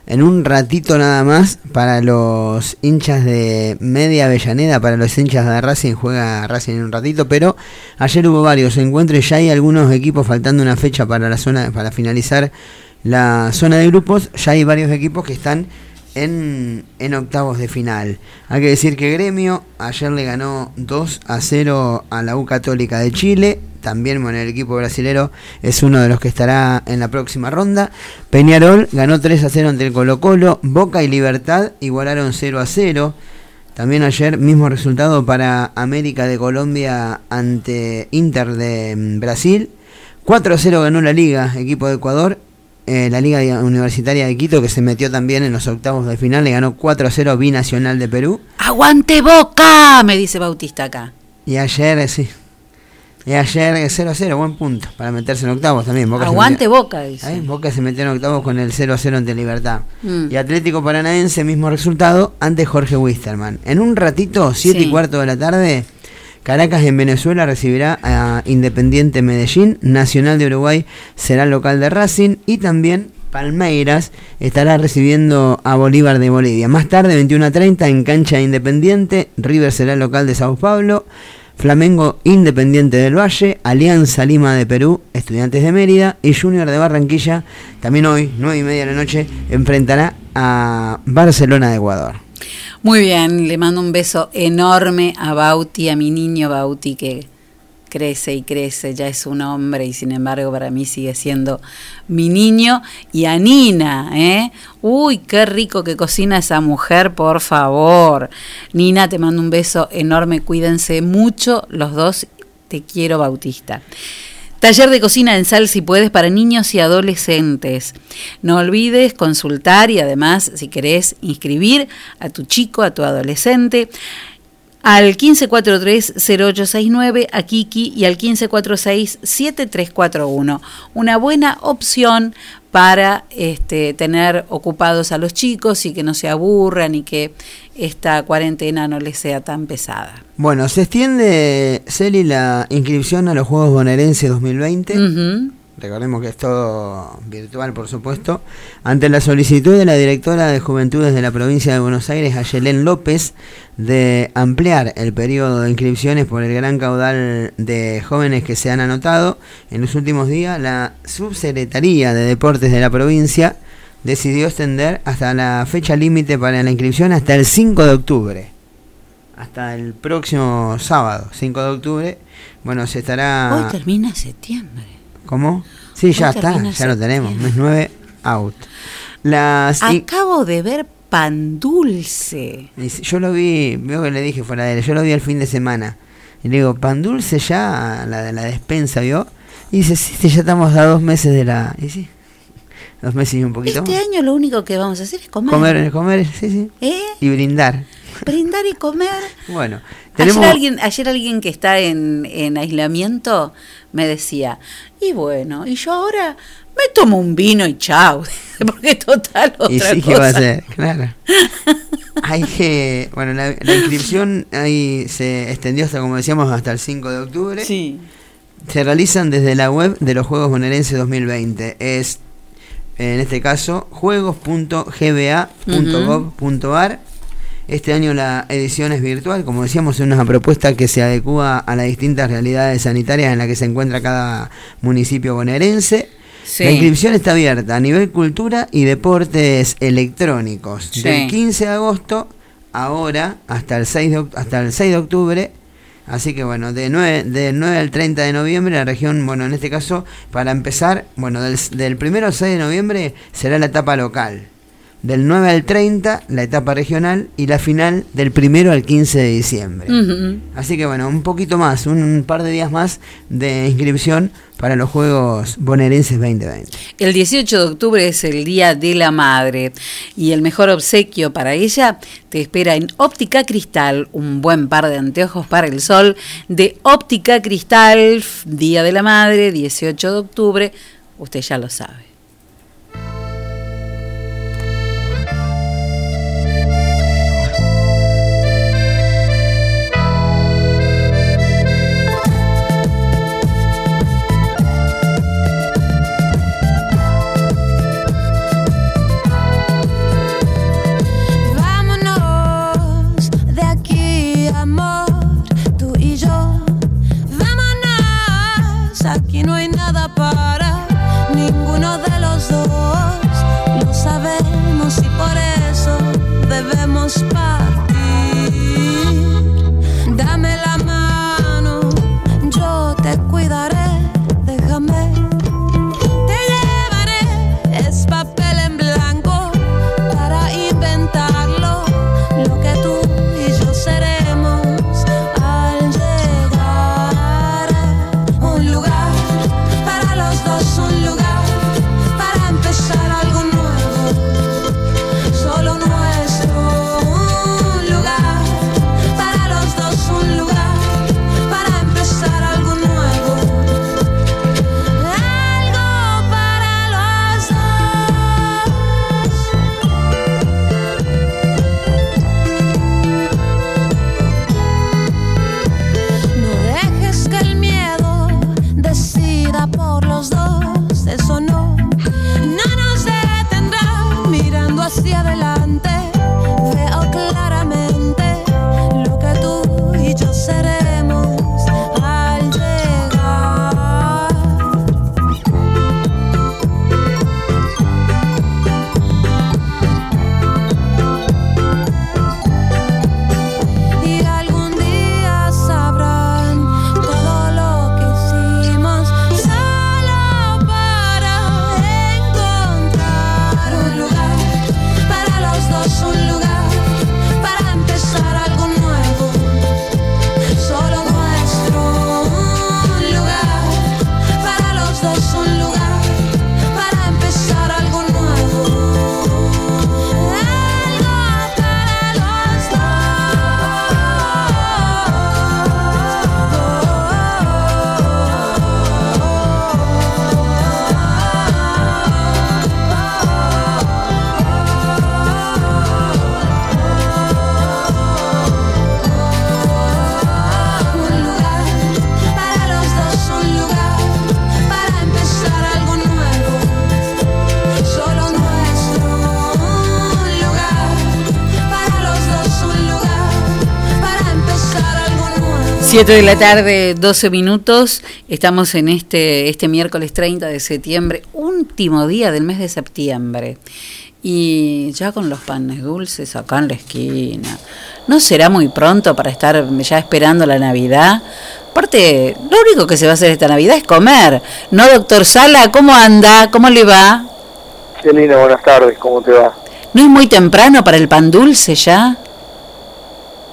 En un ratito nada más, para los hinchas de Media Avellaneda, para los hinchas de Racing, juega Racing en un ratito, pero ayer hubo varios encuentros ya hay algunos equipos faltando una fecha para la zona, para finalizar la zona de grupos, ya hay varios equipos que están en, en octavos de final. Hay que decir que Gremio ayer le ganó 2 a 0 a la U Católica de Chile. También bueno, el equipo brasilero es uno de los que estará en la próxima ronda. Peñarol ganó 3 a 0 ante el Colo Colo. Boca y Libertad igualaron 0 a 0. También ayer mismo resultado para América de Colombia ante Inter de mm, Brasil. 4 a 0 ganó la liga, equipo de Ecuador. Eh, la Liga Universitaria de Quito, que se metió también en los octavos de final, le ganó 4 a 0 Binacional de Perú. ¡Aguante Boca! Me dice Bautista acá. Y ayer, sí. Y ayer eh, 0 a 0, buen punto, para meterse en octavos también. Boca Aguante metió- Boca, dice. ¿Eh? Boca se metió en octavos con el 0 a 0 ante Libertad. Mm. Y Atlético Paranaense, mismo resultado, ante Jorge Wisterman. En un ratito, 7 Sí. y cuarto de la tarde, Caracas en Venezuela recibirá a Independiente Medellín. Nacional de Uruguay será local de Racing. Y también Palmeiras estará recibiendo a Bolívar de Bolivia. Más tarde, 21 a 30, en cancha Independiente, River será local de Sao Paulo. Flamengo Independiente del Valle, Alianza Lima de Perú, Estudiantes de Mérida y Junior de Barranquilla, también hoy, 9 y media de la noche, enfrentará a Barcelona de Ecuador. Muy bien, le mando un beso enorme a Bauti, a mi niño Bauti, que crece y crece, ya es un hombre y sin embargo para mí sigue siendo mi niño. Y a Nina, ¿eh? Uy, qué rico que cocina esa mujer, por favor. Nina, te mando un beso enorme, cuídense mucho los dos, te quiero Bautista. Taller de cocina en sal si puedes para niños y adolescentes. No olvides consultar y además si querés inscribir a tu chico, a tu adolescente al 1543-0869 a Kiki y al 1546-7341. Una buena opción para este, tener ocupados a los chicos y que no se aburran y que esta cuarentena no les sea tan pesada. Bueno, se extiende, Celi, la inscripción a los Juegos Bonaerense 2020. Ujú. Recordemos que es todo virtual, por supuesto. Ante la solicitud de la directora de Juventudes de la provincia de Buenos Aires, Ayelén López, de ampliar el periodo de inscripciones por el gran caudal de jóvenes que se han anotado, en los últimos días la Subsecretaría de Deportes de la provincia decidió extender hasta la fecha límite para la inscripción hasta el 5 de octubre. Hasta el próximo sábado, 5 de octubre. Bueno, se estará... Hoy termina septiembre. ¿Cómo? Sí, ya está, ya lo tenemos. Mes 9, out. Las, Acabo de ver pan dulce. yo lo vi, veo que le dije fuera de él, yo lo vi el fin de semana. Y le digo, pan dulce ya, la de la despensa, ¿vio? Y dice, sí, sí, ya estamos a dos meses de la... Y sí, dos meses y un poquito Este más. año lo único que vamos a hacer es comer. Comer, comer, sí, sí. ¿Eh? Y brindar. Brindar y comer. Bueno, tenemos... Ayer alguien, ayer alguien que está en, en aislamiento me decía, y bueno, y yo ahora me tomo un vino y chau, porque total otra Y sí, cosa. ¿qué va a hacer? Claro. Hay que, bueno, la, la inscripción ahí se extendió hasta, como decíamos, hasta el 5 de octubre. Sí. Se realizan desde la web de los Juegos Bonaerense 2020. Es, en este caso, juegos.gba.gov.ar. Este año la edición es virtual, como decíamos, es una propuesta que se adecua a las distintas realidades sanitarias en las que se encuentra cada municipio bonaerense. Sí. La inscripción está abierta a nivel cultura y deportes electrónicos. Sí. Del 15 de agosto, ahora, hasta el 6 de, hasta el 6 de octubre. Así que bueno, de 9, del 9 al 30 de noviembre, la región, bueno, en este caso, para empezar, bueno, del, del 1 al 6 de noviembre será la etapa local. Del 9 al 30 la etapa regional y la final del 1 al 15 de diciembre. Así que bueno, un poquito más, un, un par de días más de inscripción para los Juegos Bonaerenses 2020. El 18 de octubre es el Día de la Madre y el mejor obsequio para ella te espera en Óptica Cristal, un buen par de anteojos para el sol de Óptica Cristal, Día de la Madre, 18 de octubre, usted ya lo sabe. 7 de la tarde, 12 minutos. Estamos en este, este miércoles 30 de septiembre, último día del mes de septiembre. Y ya con los panes dulces acá en la esquina. ¿No será muy pronto para estar ya esperando la Navidad? Aparte, lo único que se va a hacer esta Navidad es comer. ¿No, doctor Sala? ¿Cómo anda? ¿Cómo le va? Celina, buenas tardes, ¿cómo te va? ¿No es muy temprano para el pan dulce ya?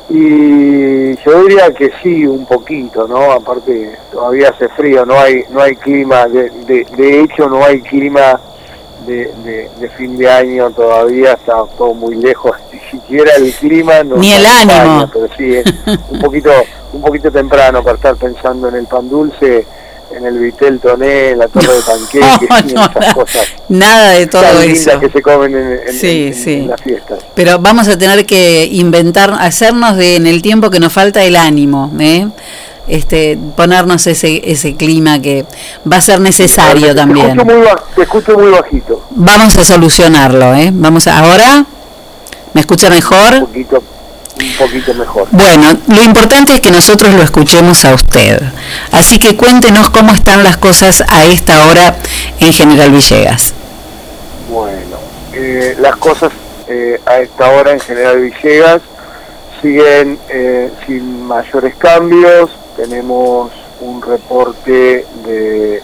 Y yo diría que sí, un poquito, ¿no? Aparte, todavía hace frío, no hay no hay clima, de, de, de hecho no hay clima de, de, de fin de año todavía, está todo muy lejos, ni siquiera el clima. No Ni el ánimo. Pero sí, es un poquito, un poquito temprano para estar pensando en el pan dulce, en el vitel toné, en la torre de panqueques y no, esas cosas Nada de todo tan eso. que se comen en, en- Sí, en- sí. en las fiestas. Pero vamos a tener que inventar, hacernos de en el tiempo que nos falta el ánimo, ¿eh? este, ponernos ese ese clima que va a ser necesario Te también. escucho muy, ba- te escucho muy bajito. Vamos a solucionarlo, ¿eh? Vamos a, ahora, ¿me escucha mejor? Un poquito, un poquito mejor. Bueno, lo importante es que nosotros lo escuchemos a usted. Así que cuéntenos cómo están las cosas a esta hora en General Villegas. Bueno, eh, las cosas eh, a esta hora en General Villegas siguen eh, sin mayores cambios. Tenemos un reporte de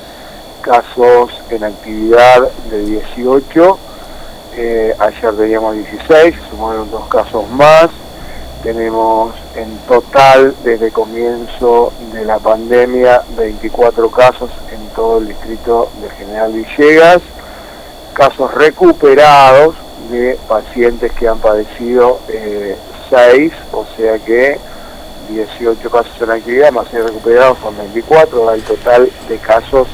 casos en actividad de 18 eh, ayer teníamos 16, sumaron dos casos más, tenemos en total desde comienzo de la pandemia 24 casos en todo el distrito de General Villegas, casos recuperados de pacientes que han padecido 6, o sea que 18 casos en actividad, más 6 recuperados son 24, hay total de casos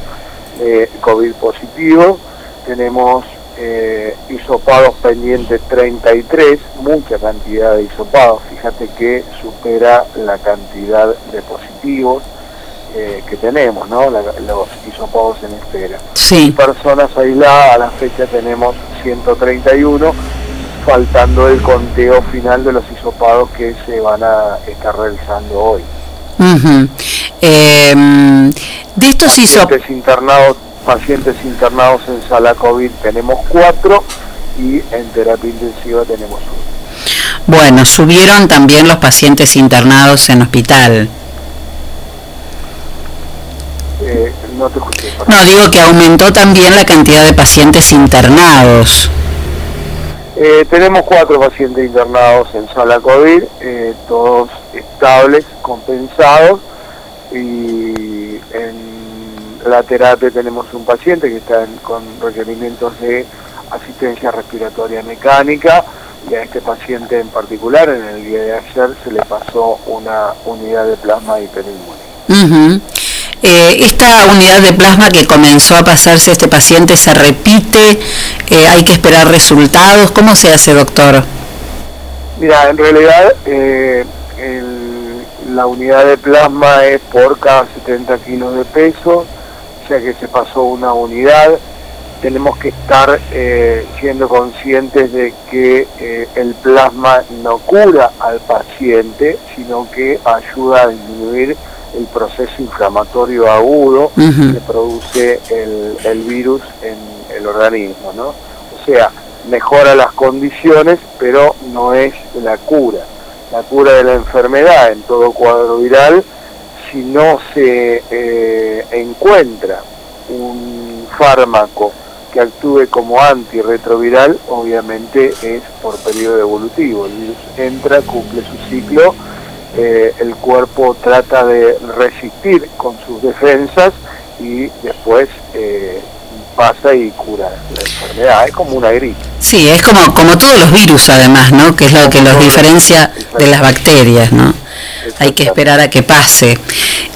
de COVID positivos. Tenemos eh, hisopados pendientes 33, mucha cantidad de hisopados, fíjate que supera la cantidad de positivos eh, que tenemos, ¿no? La- los hisopados en espera. Sí. Personas aisladas, a la fecha tenemos 131, faltando el conteo final de los hisopados que se van a estar realizando hoy. Em, de estos internados, pacientes internados en sala COVID tenemos cuatro y en terapia intensiva tenemos uno. Bueno, subieron también los pacientes internados en hospital. Eh, no te escuché. No, digo que aumentó también la cantidad de pacientes internados. Eh, tenemos cuatro pacientes internados en sala COVID, eh, todos estables, compensados, y en la terapia tenemos un paciente que está con requerimientos de asistencia respiratoria mecánica, y a este paciente en particular, en el día de ayer, se le pasó una unidad de plasma hiperinmune. Eh, esta unidad de plasma que comenzó a pasarse a este paciente se repite, Eh, hay que esperar resultados. ¿Cómo se hace, doctor? Mira, en realidad eh, el- la unidad de plasma es por cada 70 kilos de peso, sea que se pasó una unidad. Tenemos que estar eh, siendo conscientes de que eh, el plasma no cura al paciente, sino que ayuda a disminuir el proceso inflamatorio agudo que produce el, el virus en el organismo, ¿no? O sea, mejora las condiciones, pero no es la cura. La cura de la enfermedad en todo cuadro viral, si no se eh, encuentra un fármaco que actúe como antirretroviral, obviamente es por periodo evolutivo. El virus entra, cumple su ciclo, eh, el cuerpo trata de resistir con sus defensas y después eh, pasa y cura la enfermedad. Es como una gripe. Sí, es como, como todos los virus además, ¿no? Que es lo que los diferencia de las bacterias, ¿no? Hay que esperar a que pase.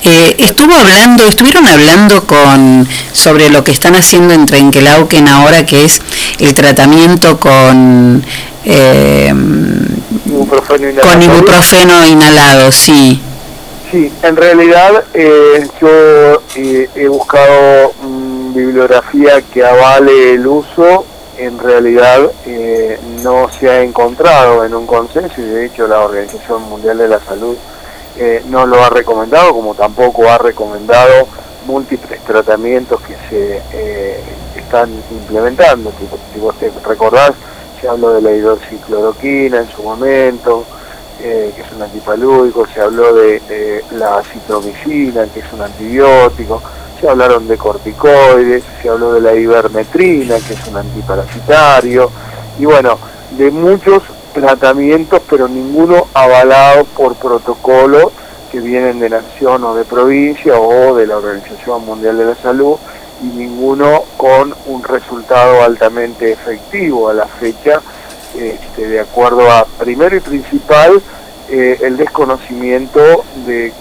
Eh, estuvo hablando, estuvieron hablando con sobre lo que están haciendo en Trenquelauquen ahora, que es el tratamiento con eh, Ibuprofeno con ibuprofeno inhalado, sí. Sí, en realidad eh, yo eh, he buscado mm, bibliografía que avale el uso, en realidad eh, no se ha encontrado en un consenso y de hecho la Organización Mundial de la Salud no lo ha recomendado, como tampoco ha recomendado múltiples tratamientos que se eh, están implementando. Tipo, si vos te recordás, se habló de la hidroxicloroquina en su momento, eh, que es un antipalúdico, se habló de, de la citromicina, que es un antibiótico, se hablaron de corticoides, se habló de la ivermetrina, que es un antiparasitario, y bueno, de muchos tratamientos, pero ninguno avalado por protocolo que vienen de nación o de provincia o de la Organización Mundial de la Salud, y ninguno con un resultado altamente efectivo a la fecha, este, de acuerdo a, primero y principal, eh, el desconocimiento de-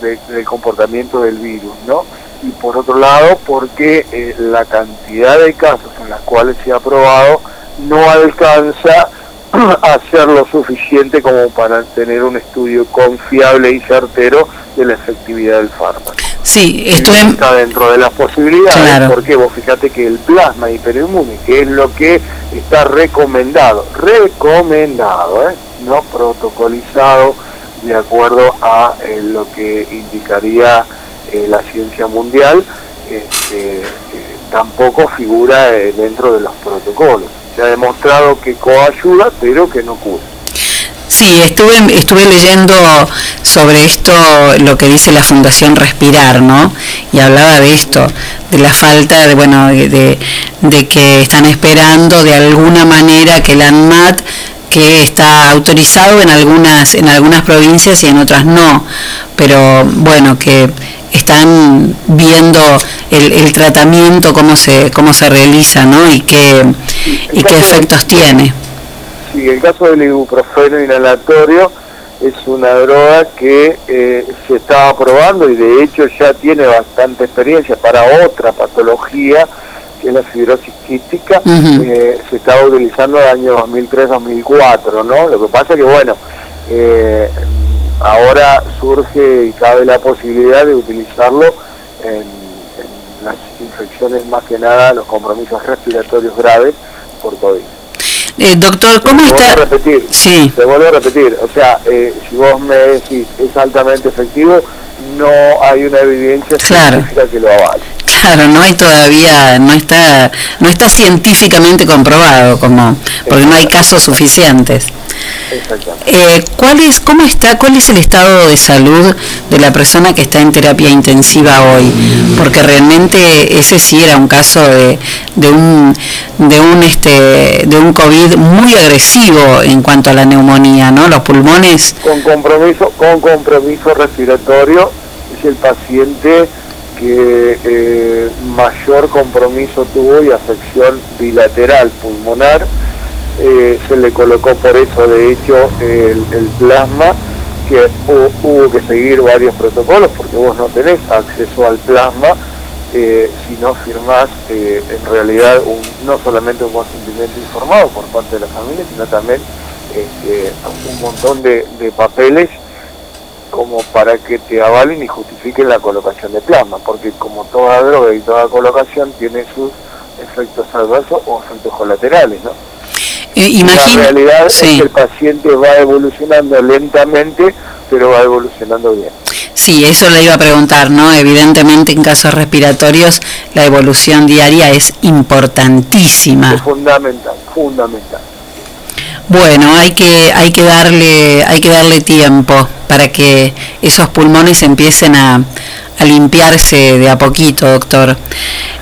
de- del comportamiento del virus, ¿no? Y por otro lado, porque eh, la cantidad de casos en las cuales se ha probado no alcanza a ser lo suficiente como para tener un estudio confiable y certero de la efectividad del fármaco. Sí, estuve Está dentro de las posibilidades, Claro. porque vos fíjate que el plasma hiperinmune, que es lo que está recomendado, recomendado, ¿eh? no protocolizado de acuerdo a eh, lo que indicaría eh, la ciencia mundial, este, tampoco figura dentro de los protocolos. Se ha demostrado que coayuda, pero que no cura. Sí, estuve, estuve leyendo sobre esto, lo que dice la Fundación Respirar, ¿no? Y hablaba de esto, de la falta de, bueno, de, de- que están esperando de alguna manera que el ANMAT, que está autorizado en algunas, en algunas provincias y en otras no, pero bueno, que están viendo el, el tratamiento, cómo se, cómo se realiza, ¿no? Y qué, y qué efectos tiene. Sí, el caso del ibuprofeno inhalatorio es una droga que eh, se está probando y de hecho ya tiene bastante experiencia para otra patología que es la fibrosis quística, eh, se estaba utilizando en el año 2003-2004, ¿no? Lo que pasa que, bueno, eh, ahora surge y cabe la posibilidad de utilizarlo en, en las infecciones más que nada, los compromisos respiratorios graves por COVID. Eh, doctor, ¿cómo Te vuelvo está? a repetir, Sí. te vuelvo a repetir, o sea, eh, si vos me decís es altamente efectivo, no hay una evidencia Claro. científica que lo avale. Claro, no hay todavía, no está, no está científicamente comprobado, como, porque no hay casos suficientes. Eh, ¿Cuál es, cómo está, cuál es el estado de salud de la persona que está en terapia intensiva hoy? Porque realmente ese sí era un caso de, de un, de un, este, de un COVID muy agresivo en cuanto a la neumonía, ¿no? Los pulmones. Con compromiso, con compromiso respiratorio es el paciente que eh, mayor compromiso tuvo y afección bilateral pulmonar. Eh, se le colocó por eso, de hecho, el, plasma, que hu- hubo que seguir varios protocolos porque vos no tenés acceso al plasma eh, si no firmás en realidad no solamente un consentimiento informado por parte de la familia, sino también este, un montón de papeles como para que te avalen y justifiquen la colocación de plasma, porque como toda droga y toda colocación tiene sus efectos adversos o efectos colaterales, ¿no? Eh, la realidad es que el paciente va evolucionando lentamente, pero va evolucionando bien. Sí, eso le iba a preguntar, ¿no? Evidentemente en casos respiratorios la evolución diaria es importantísima. Es fundamental, fundamental. Bueno, hay que hay que darle hay que darle tiempo para que esos pulmones empiecen a, a limpiarse de a poquito, doctor.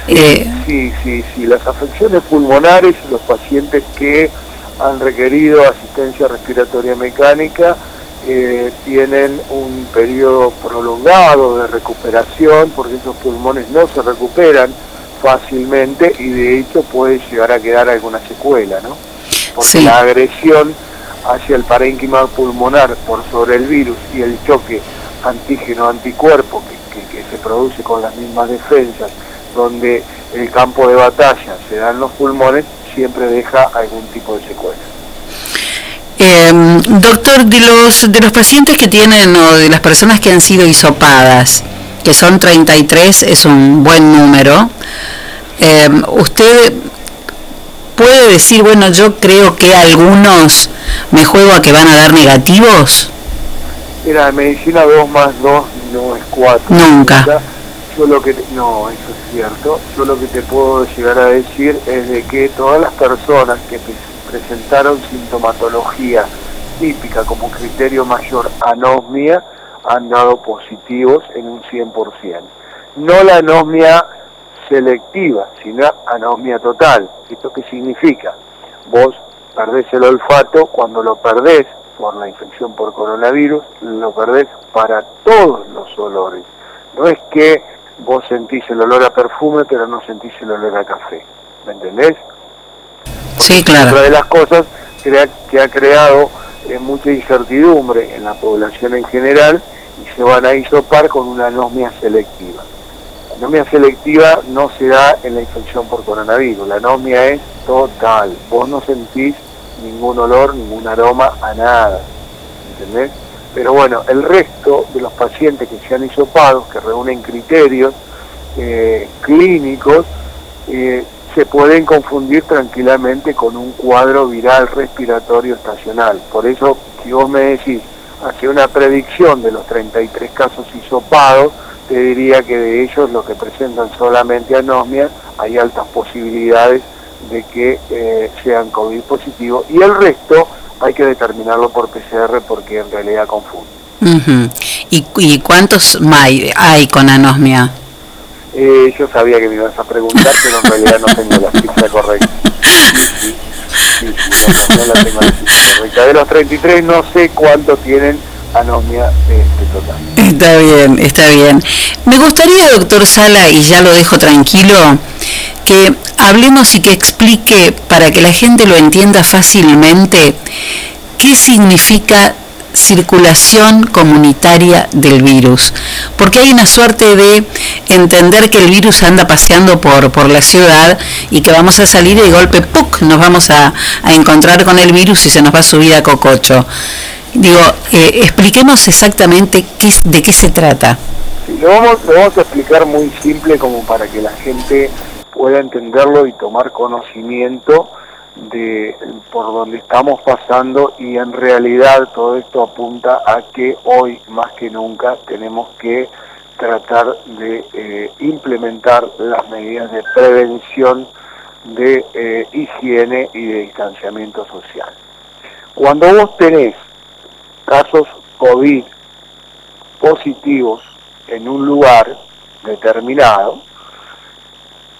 Eh, Sí, sí, sí. Las afecciones pulmonares, los pacientes que han requerido asistencia respiratoria mecánica eh, tienen un periodo prolongado de recuperación porque esos pulmones no se recuperan fácilmente y de hecho puede llegar a quedar alguna secuela, ¿no? Porque Sí. la agresión hacia el parénquima pulmonar por sobre el virus y el choque antígeno-anticuerpo que, que- que se produce con las mismas defensas, donde el campo de batalla se da en los pulmones, siempre deja algún tipo de secuela. eh, doctor, de los de los pacientes que tienen o de las personas que han sido hisopadas, que son 33, es un buen número. eh, usted puede decir, bueno, yo creo que algunos me juego a que van a dar negativos. Mira, en medicina 2 más 2 no es 4. Nunca. Yo lo que, no, eso es cierto. Yo lo que te puedo llegar a decir es de que todas las personas que pre- presentaron sintomatología típica como criterio mayor anosmia han dado positivos en un 100%. No la anosmia selectiva, sino anosmia total. ¿Esto qué significa? Vos perdés el olfato, cuando lo perdés por la infección por coronavirus, lo perdés para todos los olores. No es que vos sentís el olor a perfume, pero no sentís el olor a café. ¿Me entendés? Sí, claro. Otra de las cosas crea- que ha creado eh, mucha incertidumbre en la población en general y se van a hisopar con una anosmia selectiva. Anomia selectiva no se da en la infección por coronavirus, la anomia es total. Vos no sentís ningún olor, ningún aroma a nada, ¿entendés? Pero bueno, el resto de los pacientes que se han hisopado, que reúnen criterios eh, clínicos, eh, se pueden confundir tranquilamente con un cuadro viral respiratorio estacional. Por eso, si vos me decís, hace una predicción de los 33 casos hisopados, te diría que de ellos los que presentan solamente anosmia, hay altas posibilidades de que eh, sean COVID positivo y el resto hay que determinarlo por PCR porque en realidad confunde. ¿Y, y cuántos hay, hay con anosmia? Eh, yo sabía que me ibas a preguntar, pero en realidad no tengo la cifra correcta. Sí, sí, sí, no, no la tengo la cifra correcta. De los 33 no sé cuánto tienen anomia este, total. Está bien, está bien. Me gustaría, doctor Sala, y ya lo dejo tranquilo, que hablemos y que explique, para que la gente lo entienda fácilmente, qué significa circulación comunitaria del virus. Porque hay una suerte de entender que el virus anda paseando por, por la ciudad y que vamos a salir y de golpe ¡puc! nos vamos a, a encontrar con el virus y se nos va a subir a cococho. Digo, eh, expliquemos exactamente de qué se trata. Sí, lo, vamos, lo vamos a explicar muy simple como para que la gente pueda entenderlo y tomar conocimiento de por donde estamos pasando y en realidad todo esto apunta a que hoy más que nunca tenemos que tratar de eh, implementar las medidas de prevención de eh, higiene y de distanciamiento social. Cuando vos tenés casos COVID positivos en un lugar determinado,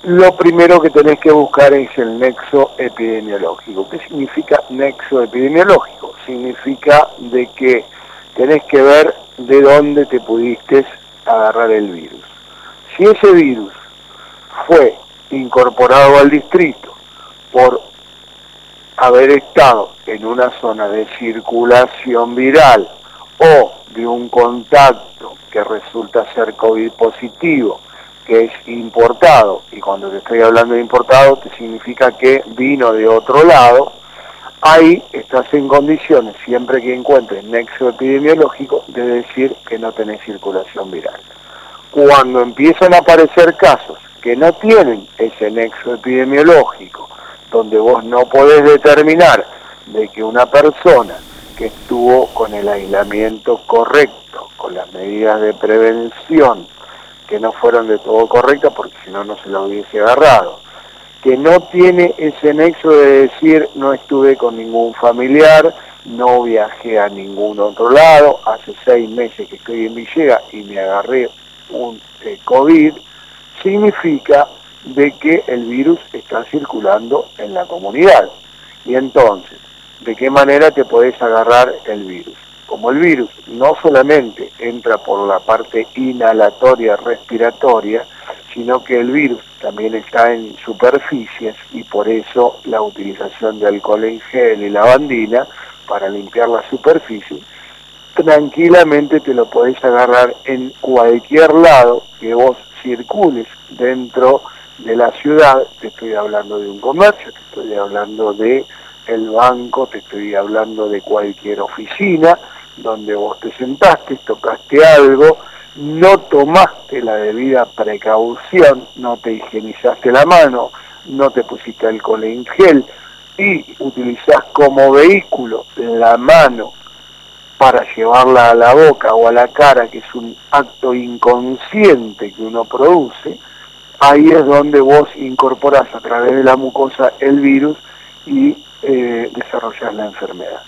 lo primero que tenés que buscar es el nexo epidemiológico. ¿Qué significa nexo epidemiológico? Significa de que tenés que ver de dónde te pudiste agarrar el virus. Si ese virus fue incorporado al distrito por haber estado en una zona de circulación viral o de un contacto que resulta ser COVID positivo, que es importado, y cuando te estoy hablando de importado, te significa que vino de otro lado, ahí estás en condiciones, siempre que encuentres nexo epidemiológico, de decir que no tenés circulación viral. Cuando empiezan a aparecer casos que no tienen ese nexo epidemiológico, donde vos no podés determinar de que una persona que estuvo con el aislamiento correcto, con las medidas de prevención, que no fueron de todo correctas porque si no no se lo hubiese agarrado, que no tiene ese nexo de decir no estuve con ningún familiar, no viajé a ningún otro lado, hace seis meses que estoy en Villega y me agarré un eh, COVID, significa de que el virus está circulando en la comunidad. Y entonces, ¿de qué manera te podés agarrar el virus? Como el virus no solamente entra por la parte inhalatoria respiratoria, sino que el virus también está en superficies y por eso la utilización de alcohol en gel y lavandina para limpiar la superficie, tranquilamente te lo podés agarrar en cualquier lado que vos circules dentro de la ciudad, te estoy hablando de un comercio, te estoy hablando de el banco, te estoy hablando de cualquier oficina donde vos te sentaste, tocaste algo, no tomaste la debida precaución, no te higienizaste la mano, no te pusiste alcohol en gel y utilizás como vehículo la mano para llevarla a la boca o a la cara, que es un acto inconsciente que uno produce, ahí es donde vos incorporás a través de la mucosa el virus y eh, desarrollas la enfermedad.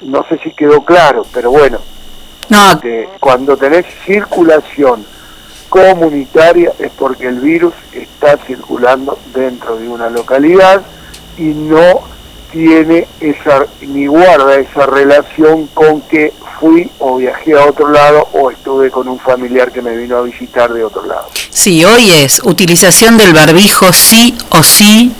No sé si quedó claro, pero bueno, este, cuando tenés circulación comunitaria es porque el virus está circulando dentro de una localidad y no tiene esa ni guarda esa relación con que fui o viajé a otro lado o estuve con un familiar que me vino a visitar de otro lado. Sí, hoy es utilización del barbijo sí o sí,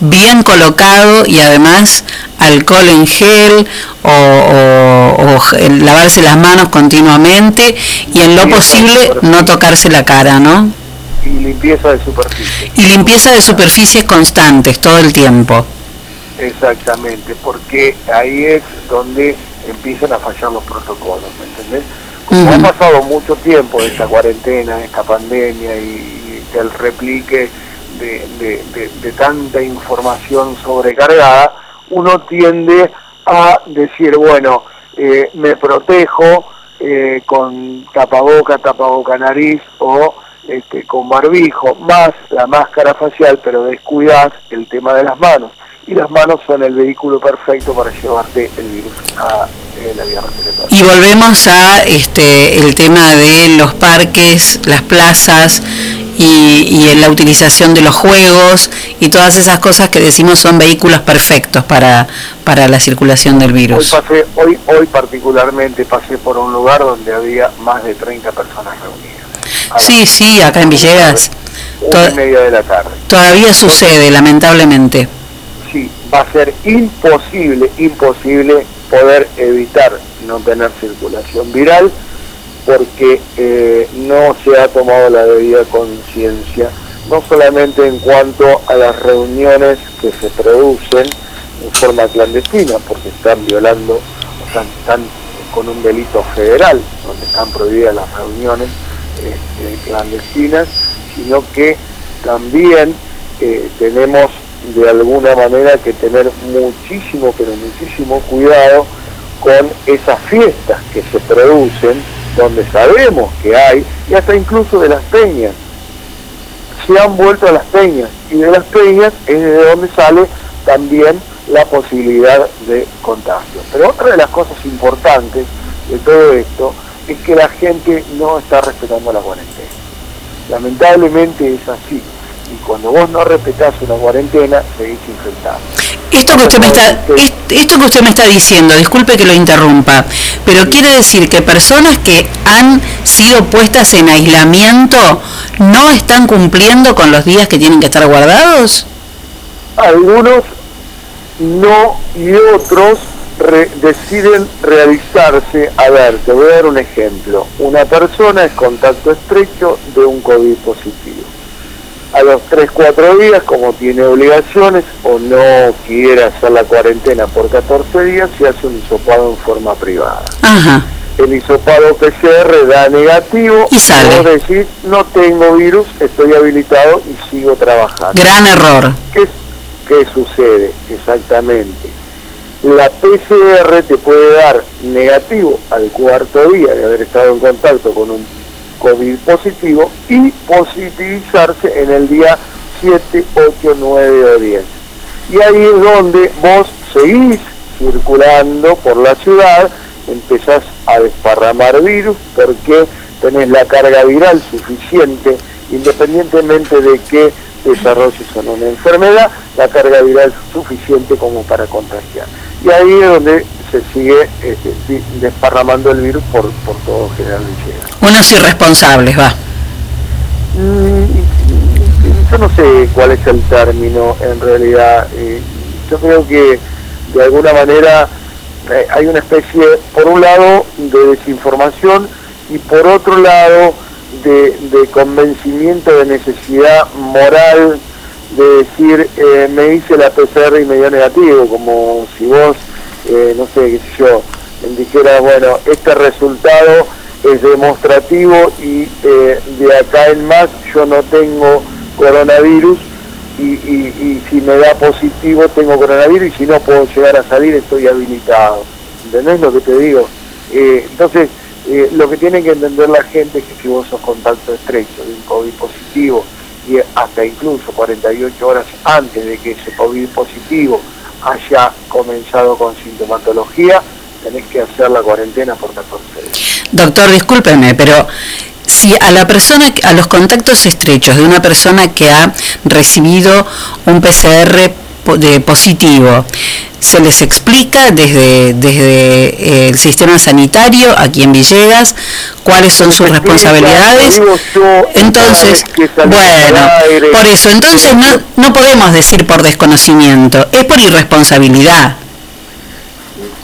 bien colocado y además alcohol en gel o, o- o lavarse las manos continuamente y en lo posible no tocarse la cara, ¿no? Y limpieza de superficie. Y limpieza de superficies constantes todo el tiempo. Exactamente, porque ahí es donde empiezan a fallar los protocolos, ¿me entendés? Como ha pasado mucho tiempo de esta cuarentena, de esta pandemia y, y del replique de, de- de- de tanta información sobrecargada, uno tiende a decir, bueno, eh, me protejo eh, con tapaboca, tapaboca nariz o este, con barbijo, más la máscara facial, pero descuidas el tema de las manos. Y las manos son el vehículo perfecto para llevarte el virus a eh, la vía respiratoria. Y volvemos a este el tema de los parques, las plazas y, y en la utilización de los juegos y todas esas cosas que decimos son vehículos perfectos para, para la circulación del Hoy, virus. pasé, hoy, hoy particularmente pasé por un lugar donde había más de 30 personas reunidas. Sí, sí, acá en Villegas. Una y media de la tarde. Todavía sucede, lamentablemente. Sí, va a ser imposible, imposible poder evitar no tener circulación viral porque eh, no se ha tomado la debida conciencia, no solamente en cuanto a las reuniones que se producen en forma clandestina, porque están violando, o están, están con un delito federal, donde están prohibidas las reuniones este, clandestinas, sino que también eh, tenemos de alguna manera que tener muchísimo, pero muchísimo cuidado con esas fiestas que se producen, donde sabemos que hay, y hasta incluso de las peñas. Se han vuelto a las peñas, y de las peñas es de donde sale también la posibilidad de contagio. Pero otra de las cosas importantes de todo esto es que la gente no está respetando la cuarentena. Lamentablemente es así. Y cuando vos no respetás una cuarentena, seguís infectado. Esto que usted me está est- esto que usted me está diciendo, disculpe que lo interrumpa, pero quiere decir que personas que han sido puestas en aislamiento no están cumpliendo con los días que tienen que estar guardados? Algunos no y otros re- deciden realizarse. A ver, te voy a dar un ejemplo. Una persona es contacto estrecho de un COVID positivo. A los 3-4 días, como tiene obligaciones o no quiere hacer la cuarentena por 14 días, se hace un hisopado en forma privada. Ajá. El hisopado PCR da negativo Y sale. decís, no tengo virus, estoy habilitado y sigo trabajando. Gran error. ¿Qué, qué sucede? Exactamente. La PCR te puede dar negativo al cuarto día de haber estado en contacto con un COVID positivo y positivizarse en el día 7, 8, 9 o 10. Y ahí es donde vos seguís circulando por la ciudad, empezás a desparramar virus porque tenés la carga viral suficiente, independientemente de que desarrolles o no una enfermedad, la carga viral suficiente como para contagiar. Y ahí es donde se sigue este, desparramando el virus por, por todo General Villegas. Unos irresponsables, va. Mm, yo no sé cuál es el término en realidad. eh, yo creo que de alguna manera eh, hay una especie, por un lado, de desinformación y por otro lado, de, de convencimiento de necesidad moral de decir, eh, me hice la PCR y me dio negativo, como si vos, eh, no sé, qué sé yo, me dijeras, bueno, este resultado es demostrativo y eh, de acá en más yo no tengo coronavirus y, y, si me da positivo tengo coronavirus y si no puedo llegar a salir estoy habilitado. ¿Entendés lo que te digo? Eh, entonces, lo que tiene que entender la gente es que si vos sos contacto estrecho de un COVID positivo y hasta incluso 48 horas antes de que ese COVID positivo haya comenzado con sintomatología, tenés que hacer la cuarentena por 14 días. Doctor, discúlpeme, pero si a la persona, a los contactos estrechos de una persona que ha recibido un PCR de positivo, se les explica desde, desde eh, el sistema sanitario aquí en Villegas cuáles son sus responsabilidades. Entonces, bueno, por eso, entonces no, no podemos decir por desconocimiento, es por irresponsabilidad.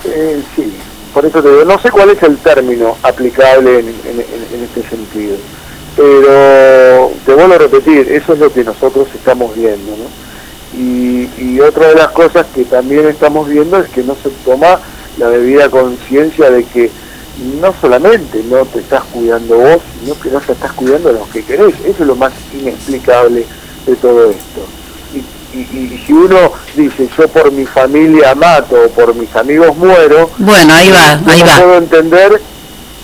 Eh, sí, por eso te digo, no sé cuál es el término aplicable en, en- en- en este sentido, pero te vuelvo a repetir, eso es lo que nosotros estamos viendo, ¿no? Y, y otra de las cosas que también estamos viendo es que no se toma la debida conciencia de que no solamente no te estás cuidando vos, sino que no te estás cuidando a los que querés. Eso es lo más inexplicable de todo esto. Y, y- y si uno dice yo por mi familia mato o por mis amigos muero, Bueno, ahí va, ahí no va. puedo entender,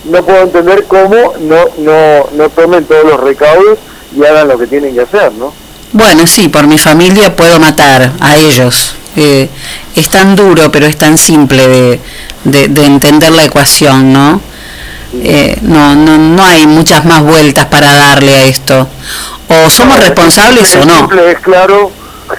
no puedo entender cómo no, no, no tomen todos los recaudos y hagan lo que tienen que hacer, ¿no? Bueno, sí, por mi familia puedo matar a ellos. Eh, es tan duro, pero es tan simple de, de- de entender la ecuación, ¿no? Eh, no, no, no hay muchas más vueltas para darle a esto. O somos responsables es o no. simple, es claro,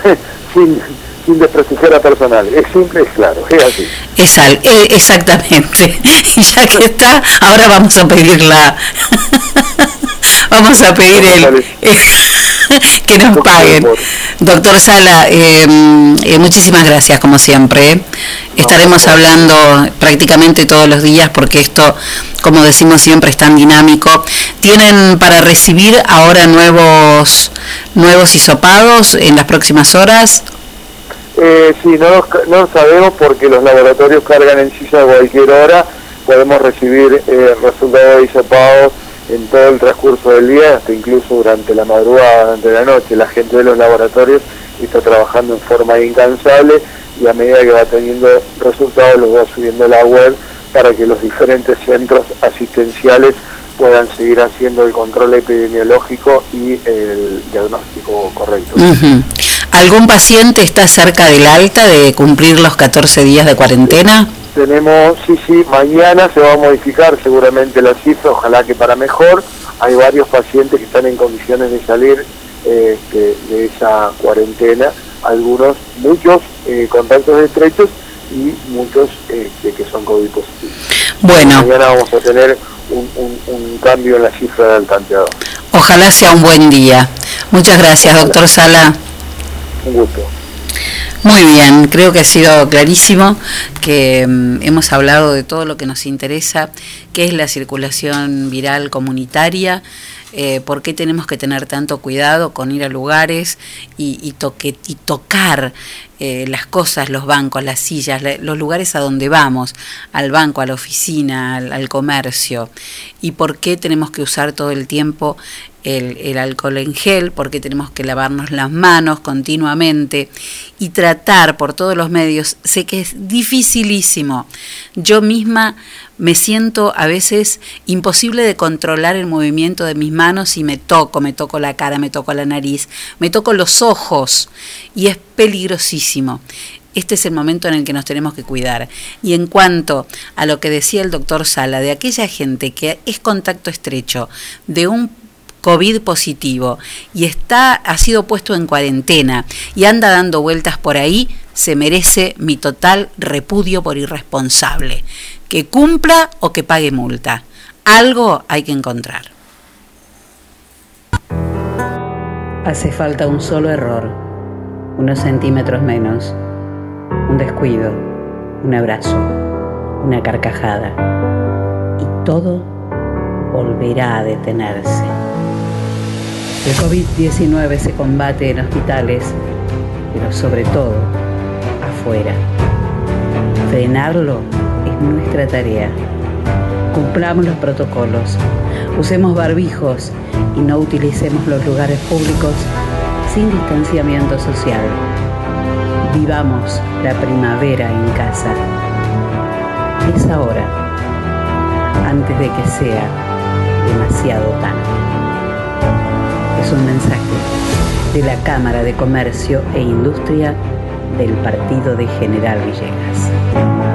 sin, sin desprestigiar a personal. Es simple, es claro, es así. Es al- eh, exactamente. Y ya que está, ahora vamos a pedir la. vamos a pedir el. que nos paguen. Doctor Sala, eh, eh, muchísimas gracias como siempre. Estaremos hablando prácticamente todos los días porque esto, como decimos siempre, es tan dinámico. ¿Tienen para recibir ahora nuevos, nuevos hisopados en las próximas horas? Eh, sí, no, ca- no lo sabemos porque los laboratorios cargan en silla a cualquier hora. Podemos recibir eh, resultados de hisopados en todo el transcurso del día, hasta incluso durante la madrugada, durante la noche. La gente de los laboratorios está trabajando en forma incansable y a medida que va teniendo resultados los va subiendo a la web para que los diferentes centros asistenciales puedan seguir haciendo el control epidemiológico y el diagnóstico correcto. ¿Algún paciente está cerca del alta de cumplir los 14 días de cuarentena? Tenemos, sí, sí, mañana se va a modificar seguramente la cifra, ojalá que para mejor. Hay varios pacientes que están en condiciones de salir eh, de, de esa cuarentena, algunos, muchos eh, contactos estrechos y muchos eh, que- son COVID positivos. Bueno. Mañana vamos a tener un, un- un cambio en la cifra del tanteador. Ojalá sea un buen día. Muchas gracias, doctor Sala. Un gusto. Muy bien, creo que ha sido clarísimo que mm, hemos hablado de todo lo que nos interesa, que es la circulación viral comunitaria, eh, por qué tenemos que tener tanto cuidado con ir a lugares y, toque- y tocar eh, las cosas, los bancos, las sillas, la- los lugares a donde vamos, al banco, a la oficina, al comercio, y por qué tenemos que usar todo el tiempo el, alcohol en gel, porque tenemos que lavarnos las manos continuamente y tratar por todos los medios. Sé que es dificilísimo. Yo misma me siento a veces imposible de controlar el movimiento de mis manos y me toco, me toco la cara, me toco la nariz, me toco los ojos y es peligrosísimo. Este es el momento en el que nos tenemos que cuidar. Y en cuanto a lo que decía el doctor Sala, de aquella gente que es contacto estrecho de un COVID positivo y está, ha sido puesto en cuarentena y anda dando vueltas por ahí, se merece mi total repudio por irresponsable. Que cumpla o que pague multa. Algo hay que encontrar. Hace falta un solo error, unos centímetros menos, un descuido, un abrazo, una carcajada y todo volverá a detenerse. El COVID-19 se combate en hospitales, pero sobre todo afuera. Frenarlo es nuestra tarea. Cumplamos los protocolos, usemos barbijos y no utilicemos los lugares públicos sin distanciamiento social. Vivamos la primavera en casa. Es ahora, antes de que sea demasiado tarde. Es un mensaje de la Cámara de Comercio e Industria del Partido de General Villegas.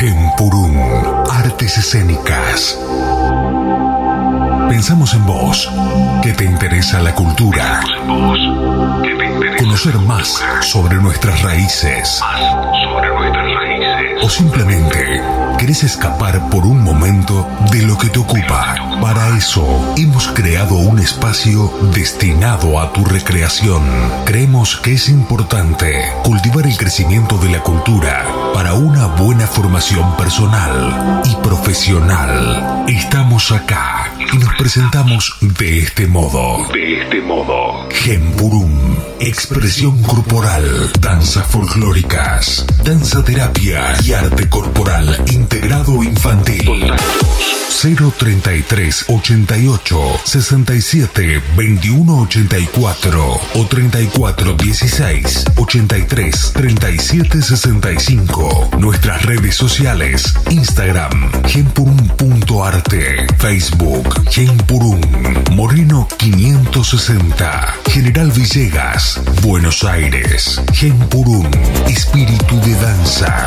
Gempurum, Artes Escénicas. Pensamos en vos, que te interesa la cultura. Conocer más sobre nuestras raíces. O simplemente querés escapar por un momento de lo que te ocupa. Para eso hemos creado un espacio destinado a tu recreación. Creemos que es importante cultivar el crecimiento de la cultura para una buena formación personal y profesional. Estamos acá y nos presentamos de este modo. De este modo. Gempurum, expresión corporal, danzas folclóricas, danza terapia y arte corporal integrado infantil. 033 88 67 21 84 o 34 16 83 37 65. Nuestras redes sociales: Instagram, gempurum.arte, Facebook, gempurum, Moreno 560, General Villegas, Buenos Aires, gempurum, espíritu de danza.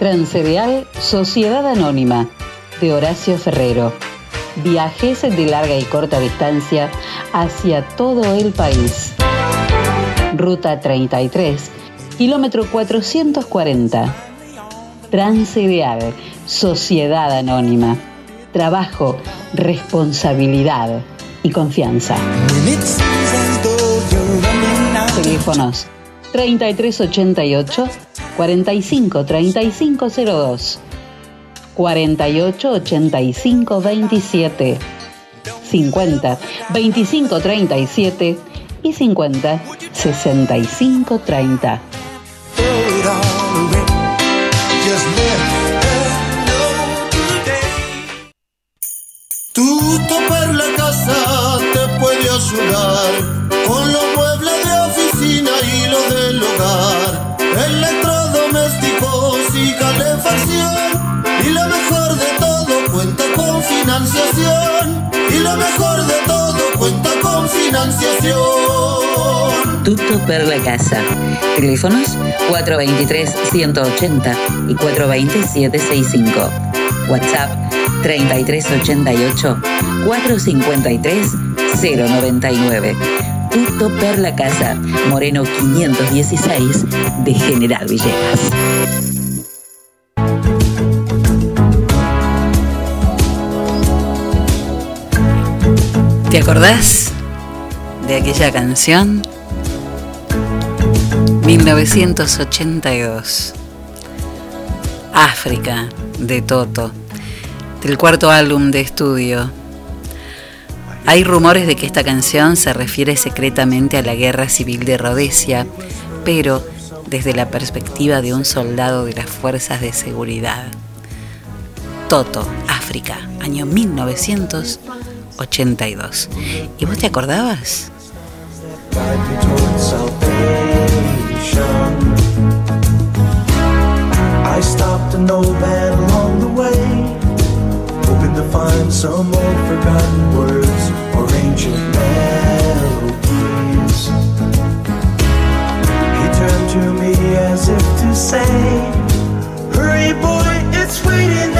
Transcereal Sociedad Anónima de Horacio Ferrero. Viajes de larga y corta distancia hacia todo el país. Ruta 33, kilómetro 440. Transcereal Sociedad Anónima. Trabajo, responsabilidad y confianza. Teléfonos 3388 45 3502 48 85 27 50 25 37 y 50 65 30 Y lo mejor de todo cuenta con financiación. Y lo mejor de todo cuenta con financiación. Tuto per la casa. Teléfonos 423-180 y 420-765. WhatsApp 3388-453-099. Tuto per la casa. Moreno 516 de General Villegas. ¿Te acordás de aquella canción? 1982. África, de Toto, del cuarto álbum de estudio. Hay rumores de que esta canción se refiere secretamente a la guerra civil de Rhodesia, pero desde la perspectiva de un soldado de las fuerzas de seguridad. Toto, África, año 1982. ¿Y vos te acordabas? I stopped an old man along the way, hoping to find some old forgotten words or ancient melodies. He turned to me as if to say, Pretty boy, it's waiting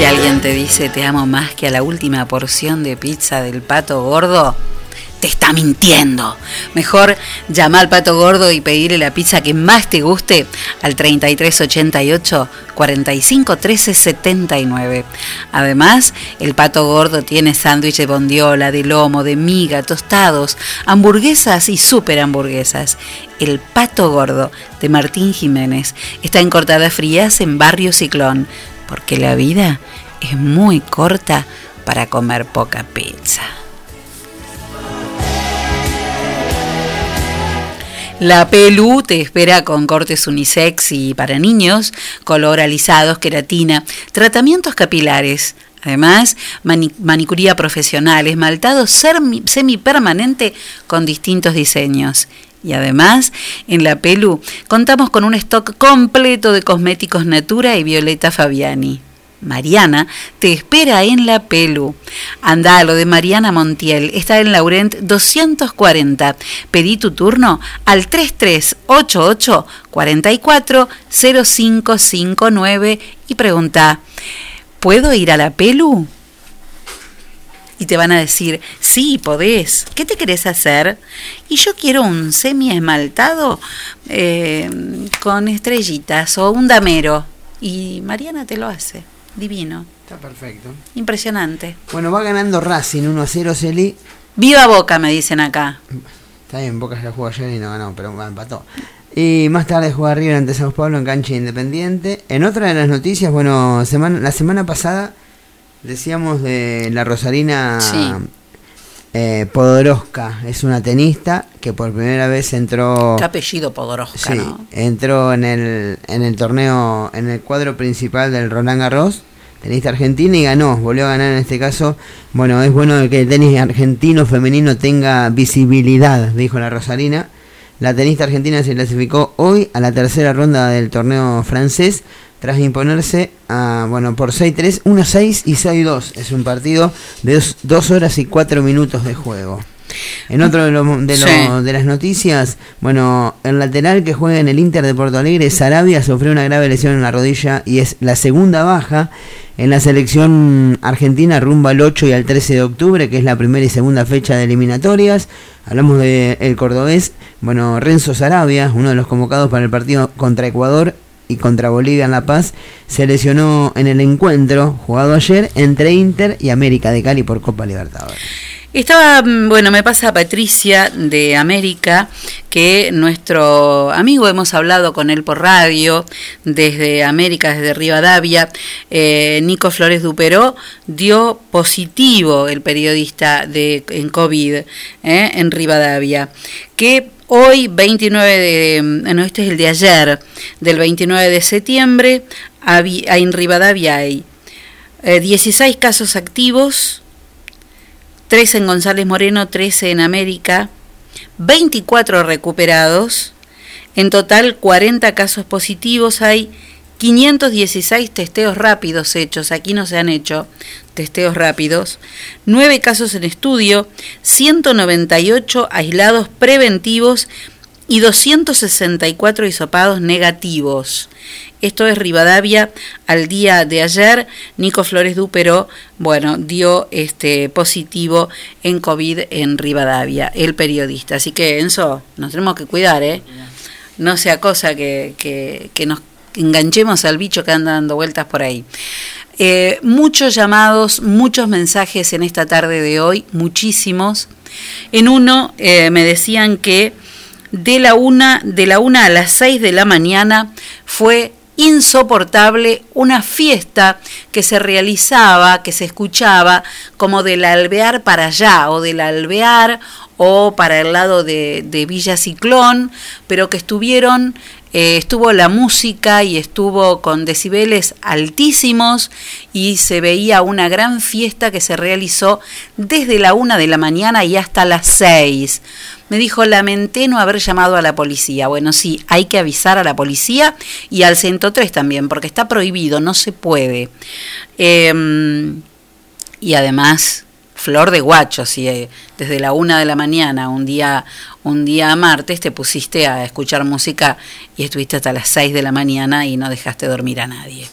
Si alguien te dice te amo más que a la última porción de pizza del pato gordo, te está mintiendo. Mejor llama al pato gordo y pedirle la pizza que más te guste al 3388 45 13 79. Además, el pato gordo tiene sándwich de bondiola, de lomo, de miga, tostados, hamburguesas y super hamburguesas. El pato gordo de Martín Jiménez está en Cortada Frías en Barrio Ciclón, porque la vida es muy corta para comer poca pizza. La Pelu te espera con cortes unisex y para niños, color alisados, queratina, tratamientos capilares. Además, mani- manicuría profesional, esmaltado semipermanente con distintos diseños. Y además, en la Pelu contamos con un stock completo de cosméticos Natura y Violeta Fabiani. Mariana te espera en la Pelu. Anda a lo de Mariana Montiel, está en Laurent 240. Pedí tu turno al 3388 44 0559 y pregunta, ¿puedo ir a la Pelu? Y te van a decir, sí, podés. ¿Qué te querés hacer? Y yo quiero un semi esmaltado eh, con estrellitas o un damero. Y Mariana te lo hace. Divino. Está perfecto. Impresionante. Bueno, va ganando Racing 1 a 0, Celi. Viva Boca, me dicen acá. Está bien, Boca ya jugó ayer y no ganó, pero empató. Y más tarde juega River ante Sao Paulo en cancha independiente. En otra de las noticias, bueno, semana, la semana pasada decíamos de la Rosarina Sí. eh, Podoroska. Es una tenista que por primera vez entró... Qué apellido Podoroska, Sí, ¿no? entró en el, en el torneo, en el cuadro principal del Roland Garros, tenista argentina y ganó, volvió a ganar en este caso. Bueno, es bueno que el tenis argentino femenino tenga visibilidad, dijo la Rosarina. La tenista argentina se clasificó hoy a la tercera ronda del torneo francés tras imponerse a, bueno, por 6-3, 1-6 y 6-2. Es un partido de 2 horas y 4 minutos de juego. En otro de, lo- de, lo- Sí. de las noticias, bueno, el lateral que juega en el Inter de Porto Alegre, Sarabia, sufrió una grave lesión en la rodilla y es la segunda baja en la selección argentina rumbo al 8 y al 13 de octubre, que es la primera y segunda fecha de eliminatorias. Hablamos de el cordobés, bueno, Renzo Sarabia, uno de los convocados para el partido contra Ecuador y contra Bolivia en La Paz, se lesionó en el encuentro jugado ayer entre Inter y América de Cali por Copa Libertadores. Estaba, mm, bueno, me pasa Patricia de América, que nuestro amigo, hemos hablado con él por radio, desde América, desde Rivadavia, eh, Nico Flores Duperó, dio positivo el periodista de, en COVID eh, en Rivadavia, que hoy, 29 de, mm, no, este es el de ayer, del 29 de septiembre, en Rivadavia hay eh, 16 casos activos, 13 en González Moreno, 13 en América, 24 recuperados, en total 40 casos positivos, hay 516 testeos rápidos hechos, aquí no se han hecho testeos rápidos, 9 casos en estudio, 198 aislados preventivos y 264 hisopados negativos. Esto es Rivadavia al día de ayer. Nico Flores Dúpero, bueno, dio este positivo en COVID en Rivadavia, el periodista. Así que, Enzo, nos tenemos que cuidar, ¿eh? No sea cosa que, que, que nos enganchemos al bicho que anda dando vueltas por ahí. Eh, muchos llamados, muchos mensajes en esta tarde de hoy, muchísimos. En uno eh, me decían que de la una, de la una a las seis de la mañana fue insoportable una fiesta que se realizaba, que se escuchaba como del alvear para allá, o del alvear o para el lado de, de Villa Ciclón, pero que estuvieron, eh, estuvo la música y estuvo con decibeles altísimos y se veía una gran fiesta que se realizó desde la una de la mañana y hasta las seis. Me dijo, lamenté no haber llamado a la policía. Bueno, sí, hay que avisar a la policía y al 103 también, porque está prohibido, no se puede. Eh, y además, flor de guacho, si eh, desde la una de la mañana, un día, un día martes, te pusiste a escuchar música y estuviste hasta las 6 de la mañana y no dejaste dormir a nadie.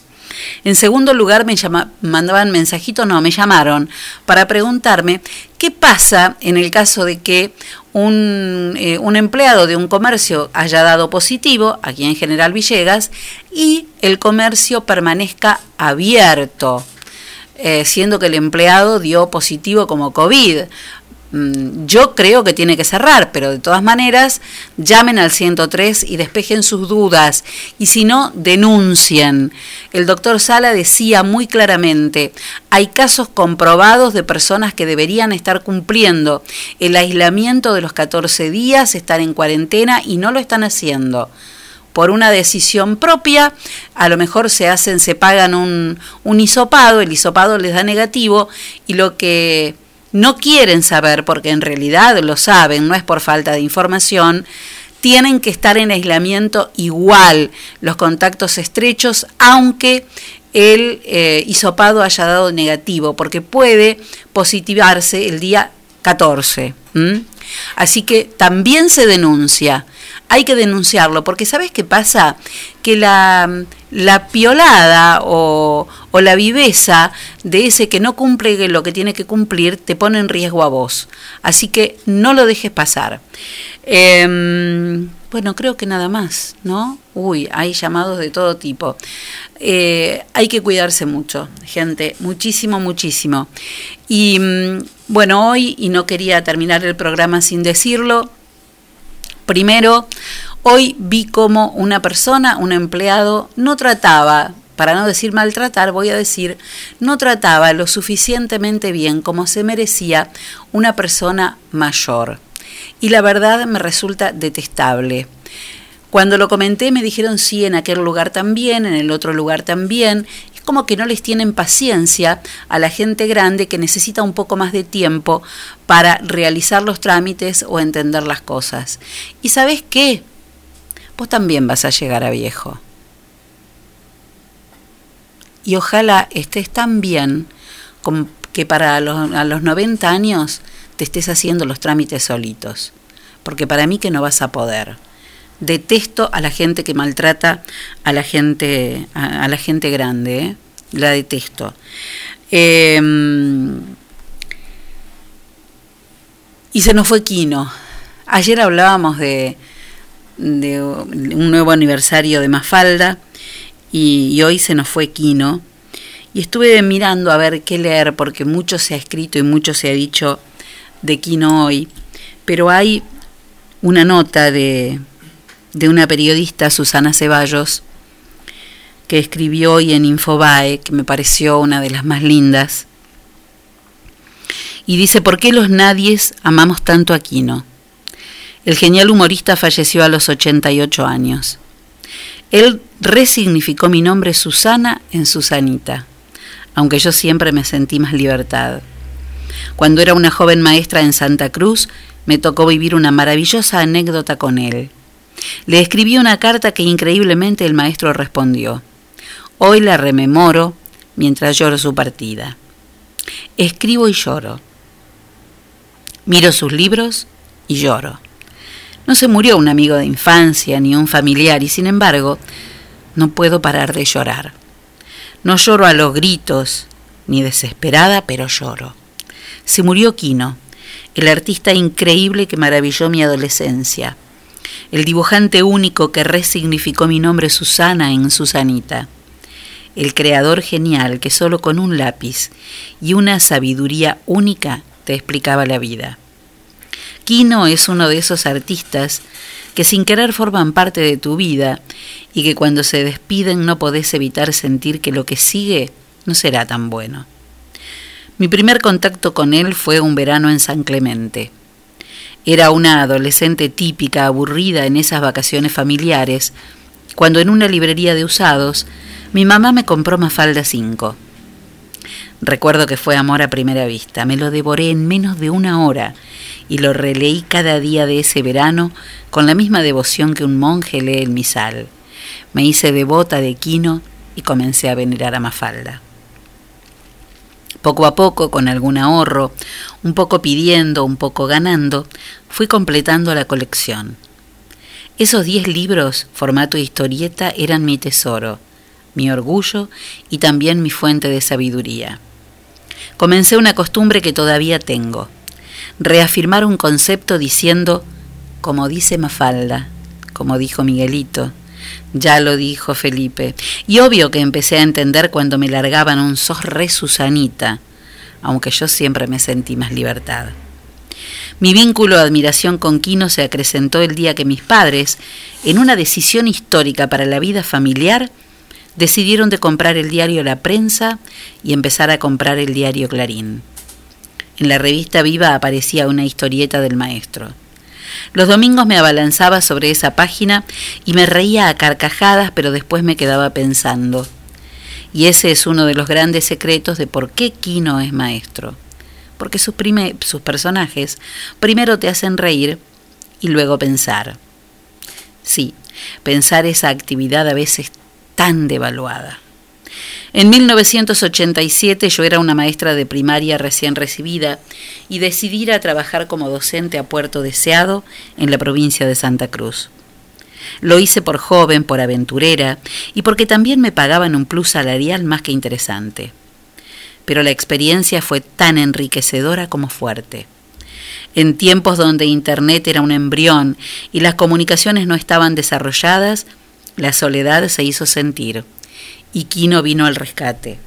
En segundo lugar, me llama, mandaban mensajitos, no, me llamaron para preguntarme qué pasa en el caso de que un, eh, un empleado de un comercio haya dado positivo, aquí en General Villegas, y el comercio permanezca abierto, eh, siendo que el empleado dio positivo como COVID. Mm, Yo creo que tiene que cerrar, pero de todas maneras llamen al 103 y despejen sus dudas. Y si no, denuncien. El doctor Sala decía muy claramente, hay casos comprobados de personas que deberían estar cumpliendo el aislamiento de los 14 días, estar en cuarentena y no lo están haciendo por una decisión propia, a lo mejor se hacen, se pagan un, un hisopado, el hisopado les da negativo y lo que no quieren saber, porque en realidad lo saben, no es por falta de información, tienen que estar en aislamiento igual los contactos estrechos, aunque el eh, hisopado haya dado negativo, porque puede positivarse el día 14. ¿m? Así que también se denuncia, hay que denunciarlo, porque ¿sabes qué pasa? Que la, la piolada o, la viveza de ese que no cumple lo que tiene que cumplir te pone en riesgo a vos. Así que no lo dejes pasar. Em, bueno, creo que nada más, ¿no? Uy, hay llamados de todo tipo. Eh, hay que cuidarse mucho, gente, muchísimo, muchísimo. Y mm, bueno, hoy, y no quería terminar el programa sin decirlo, primero, hoy vi como una persona, un empleado, no trataba, para no decir maltratar, voy a decir, no trataba lo suficientemente bien como se merecía una persona mayor. Y la verdad me resulta detestable. Cuando lo comenté me dijeron sí, en aquel lugar también, en el otro lugar también. Como que no les tienen paciencia a la gente grande que necesita un poco más de tiempo para realizar los trámites o entender las cosas. ¿Y sabes qué? Vos también vas a llegar a viejo. Y ojalá estés tan bien que para los, a los 90 años te estés haciendo los trámites solitos. Porque para mí que no vas a poder detesto a la gente que maltrata a la gente a, la gente grande ¿eh? la detesto Eh, y se nos fue Quino ayer hablábamos de, un nuevo aniversario de Mafalda y, y hoy se nos fue Quino. Y estuve mirando a ver qué leer, porque mucho se ha escrito y mucho se ha dicho de Quino hoy, pero hay una nota de, de una periodista, Susana Ceballos, que escribió hoy en Infobae, que me pareció una de las más lindas, y dice, ¿por qué los nadies amamos tanto a Quino? El genial humorista falleció a los 88 años. Él resignificó mi nombre Susana en Susanita, aunque yo siempre me sentí más libertad. Cuando era una joven maestra en Santa Cruz, me tocó vivir una maravillosa anécdota con él. Le escribí una carta que increíblemente el maestro respondió. Hoy la rememoro mientras lloro su partida. Escribo y lloro. Miro sus libros y lloro. No se murió un amigo de infancia ni un familiar y sin embargo no puedo parar de llorar. No lloro a los gritos ni desesperada, pero lloro. Se murió Quino, el artista increíble que maravilló mi adolescencia, el dibujante único que resignificó mi nombre Susana en Susanita, el creador genial que solo con un lápiz y una sabiduría única te explicaba la vida. Quino es uno de esos artistas que sin querer forman parte de tu vida y que cuando se despiden no podés evitar sentir que lo que sigue no será tan bueno. Mi primer contacto con él fue un verano en San Clemente. Era una adolescente típica, aburrida en esas vacaciones familiares, cuando en una librería de usados mi mamá me compró Mafalda 5. Recuerdo que fue amor a primera vista. Me lo devoré en menos de una hora y lo releí cada día de ese verano con la misma devoción que un monje lee el misal. Me hice devota de Quino y comencé a venerar a Mafalda. Poco a poco, con algún ahorro, un poco pidiendo, un poco ganando, fui completando la colección. Esos diez libros, formato historieta, eran mi tesoro, mi orgullo y también mi fuente de sabiduría. Comencé una costumbre que todavía tengo, reafirmar un concepto diciendo, como dice Mafalda, como dijo Miguelito, ya lo dijo Felipe. Y obvio que empecé a entender cuando me largaban un sos re Susanita, aunque yo siempre me sentí más libertad. Mi vínculo de admiración con Quino se acrecentó el día que mis padres, en una decisión histórica para la vida familiar, decidieron de comprar el diario La Prensa y empezar a comprar el diario Clarín. En la revista Viva aparecía una historieta del maestro. Los domingos me abalanzaba sobre esa página y me reía a carcajadas, pero después me quedaba pensando. Y ese es uno de los grandes secretos de por qué Quino es maestro. Porque sus, prime- sus personajes primero te hacen reír y luego pensar. Sí, pensar esa actividad a veces tan devaluada. En 1987 yo era una maestra de primaria recién recibida y decidí ir a trabajar como docente a Puerto Deseado en la provincia de Santa Cruz. Lo hice por joven, por aventurera y porque también me pagaban un plus salarial más que interesante. Pero la experiencia fue tan enriquecedora como fuerte. En tiempos donde Internet era un embrión y las comunicaciones no estaban desarrolladas, la soledad se hizo sentir y Quino vino al rescate.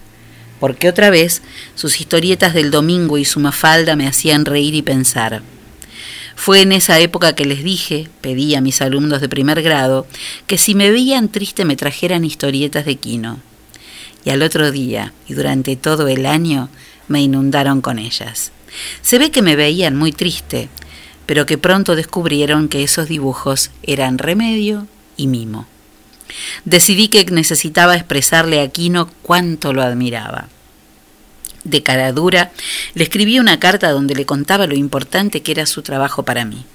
Porque otra vez sus historietas del domingo y su mafalda me hacían reír y pensar. Fue en esa época que les dije, pedí a mis alumnos de primer grado, que si me veían triste me trajeran historietas de Quino. Y al otro día, y durante todo el año, me inundaron con ellas. Se ve que me veían muy triste, pero que pronto descubrieron que esos dibujos eran remedio y mimo. Decidí que necesitaba expresarle a Quino cuánto lo admiraba. De cara dura, le escribí una carta donde le contaba lo importante que era su trabajo para mí.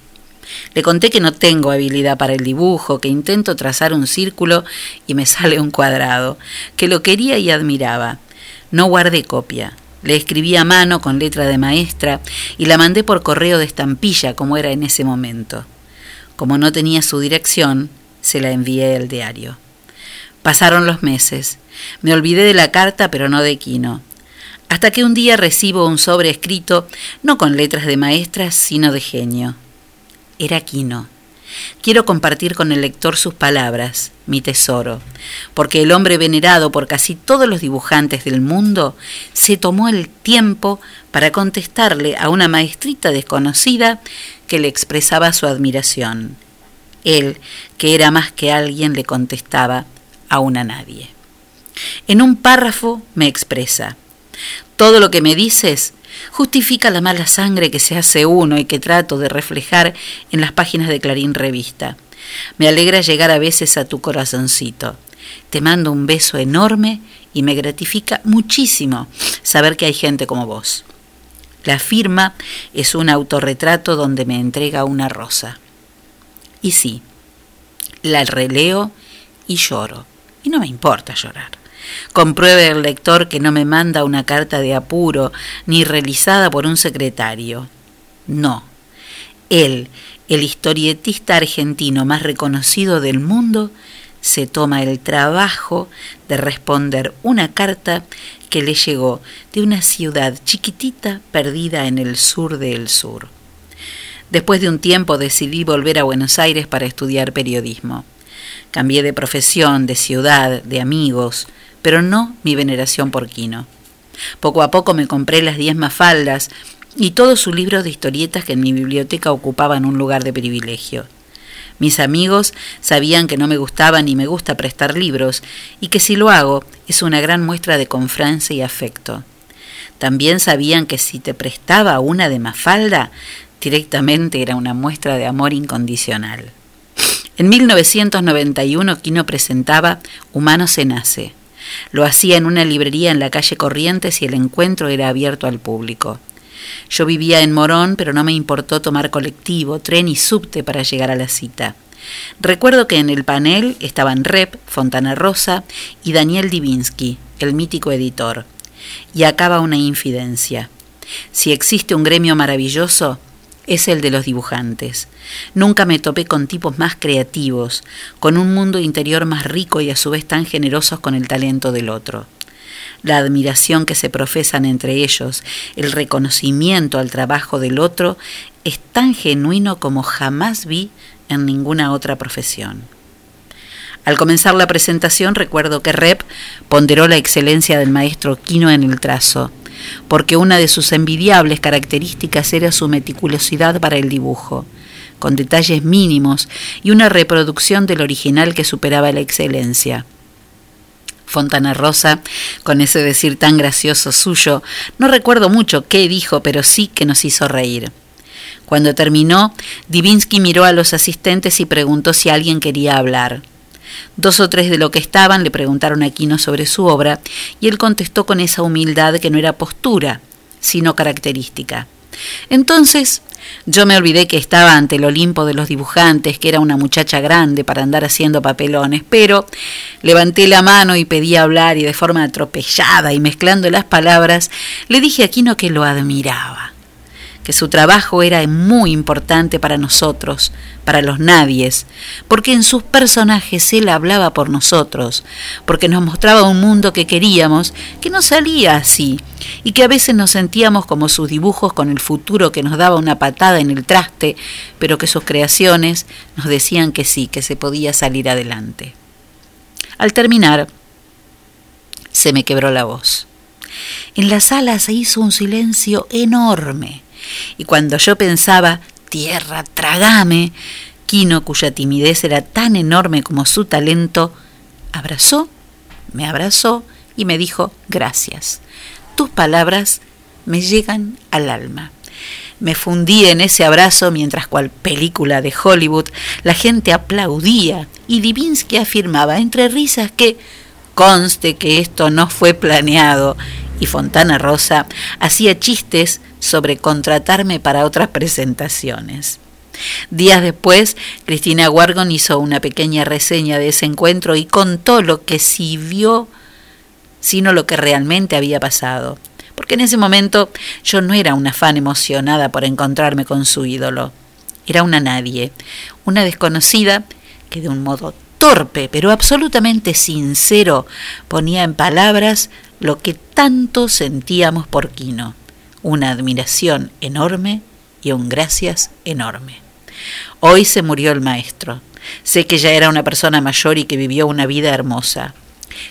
Le conté que no tengo habilidad para el dibujo, que intento trazar un círculo y me sale un cuadrado, que lo quería y admiraba. No guardé copia. Le escribí a mano con letra de maestra y la mandé por correo de estampilla como era en ese momento. Como no tenía su dirección, se la envié al diario. Pasaron los meses. Me olvidé de la carta, pero no de Quino. Hasta que un día recibo un sobre escrito, no con letras de maestra, sino de genio. Era Quino. quiero compartir con el lector sus palabras, mi tesoro, porque el hombre venerado por casi todos los dibujantes del mundo se tomó el tiempo para contestarle a una maestrita desconocida que le expresaba su admiración. Él, que era más que alguien, le contestaba a una nadie. En un párrafo me expresa, todo lo que me dices justifica la mala sangre que se hace uno y que trato de reflejar en las páginas de Clarín Revista. Me alegra llegar a veces a tu corazoncito. Te mando un beso enorme y me gratifica muchísimo saber que hay gente como vos. La firma es un autorretrato donde me entrega una rosa. Y sí, la releo y lloro. Y no me importa llorar. Compruebe el lector que no me manda una carta de apuro ni realizada por un secretario. No. Él, el historietista argentino más reconocido del mundo, se toma el trabajo de responder una carta que le llegó de una ciudad chiquitita perdida en el sur del sur. Después de un tiempo decidí volver a Buenos Aires para estudiar periodismo. Cambié de profesión, de ciudad, de amigos, pero no mi veneración por Quino. Poco a poco me compré las diez mafaldas y todos sus libros de historietas que en mi biblioteca ocupaban un lugar de privilegio. Mis amigos sabían que no me gustaba ni me gusta prestar libros y que si lo hago es una gran muestra de confianza y afecto. También sabían que si te prestaba una de Mafalda, directamente era una muestra de amor incondicional. En 1991 Quino presentaba Humano se nace. Lo hacía en una librería en la calle Corrientes y el encuentro era abierto al público. Yo vivía en Morón, pero no me importó tomar colectivo, tren y subte para llegar a la cita. Recuerdo que en el panel estaban Rep, Fontana Rosa y Daniel Divinsky, el mítico editor. Y acaba una infidencia. Si existe un gremio maravilloso, es el de los dibujantes. Nunca me topé con tipos más creativos, con un mundo interior más rico y a su vez tan generosos con el talento del otro. La admiración que se profesan entre ellos, el reconocimiento al trabajo del otro, es tan genuino como jamás vi en ninguna otra profesión. Al comenzar la presentación recuerdo que Rep ponderó la excelencia del maestro Quino en el trazo, porque una de sus envidiables características era su meticulosidad para el dibujo, con detalles mínimos y una reproducción del original que superaba la excelencia. Fontana Rosa, con ese decir tan gracioso suyo, no recuerdo mucho qué dijo, pero sí que nos hizo reír. Cuando terminó, Divinsky miró a los asistentes y preguntó si alguien quería hablar. Dos o tres de lo que estaban le preguntaron a Quino sobre su obra y él contestó con esa humildad que no era postura, sino característica. Entonces yo me olvidé que estaba ante el Olimpo de los dibujantes, que era una muchacha grande para andar haciendo papelones, pero levanté la mano y pedí hablar y de forma atropellada y mezclando las palabras le dije a Quino que lo admiraba que su trabajo era muy importante para nosotros, para los nadies, porque en sus personajes él hablaba por nosotros, porque nos mostraba un mundo que queríamos, que no salía así, y que a veces nos sentíamos como sus dibujos con el futuro que nos daba una patada en el traste, pero que sus creaciones nos decían que sí, que se podía salir adelante. Al terminar, se me quebró la voz. En la sala se hizo un silencio enorme y cuando yo pensaba, tierra, tragame, Quino, cuya timidez era tan enorme como su talento, abrazó, me abrazó y me dijo, gracias. Tus palabras me llegan al alma. Me fundí en ese abrazo mientras cual película de Hollywood la gente aplaudía y Divinsky afirmaba entre risas que conste que esto no fue planeado y Fontana Rosa hacía chistes sobre contratarme para otras presentaciones. Días después, Cristina Wargon hizo una pequeña reseña de ese encuentro y contó lo que sí vio, sino lo que realmente había pasado. Porque en ese momento yo no era una fan emocionada por encontrarme con su ídolo. Era una nadie, una desconocida que de un modo torpe pero absolutamente sincero ponía en palabras lo que tanto sentíamos por Quino una admiración enorme y un gracias enorme. Hoy se murió el maestro. Sé que ya era una persona mayor y que vivió una vida hermosa,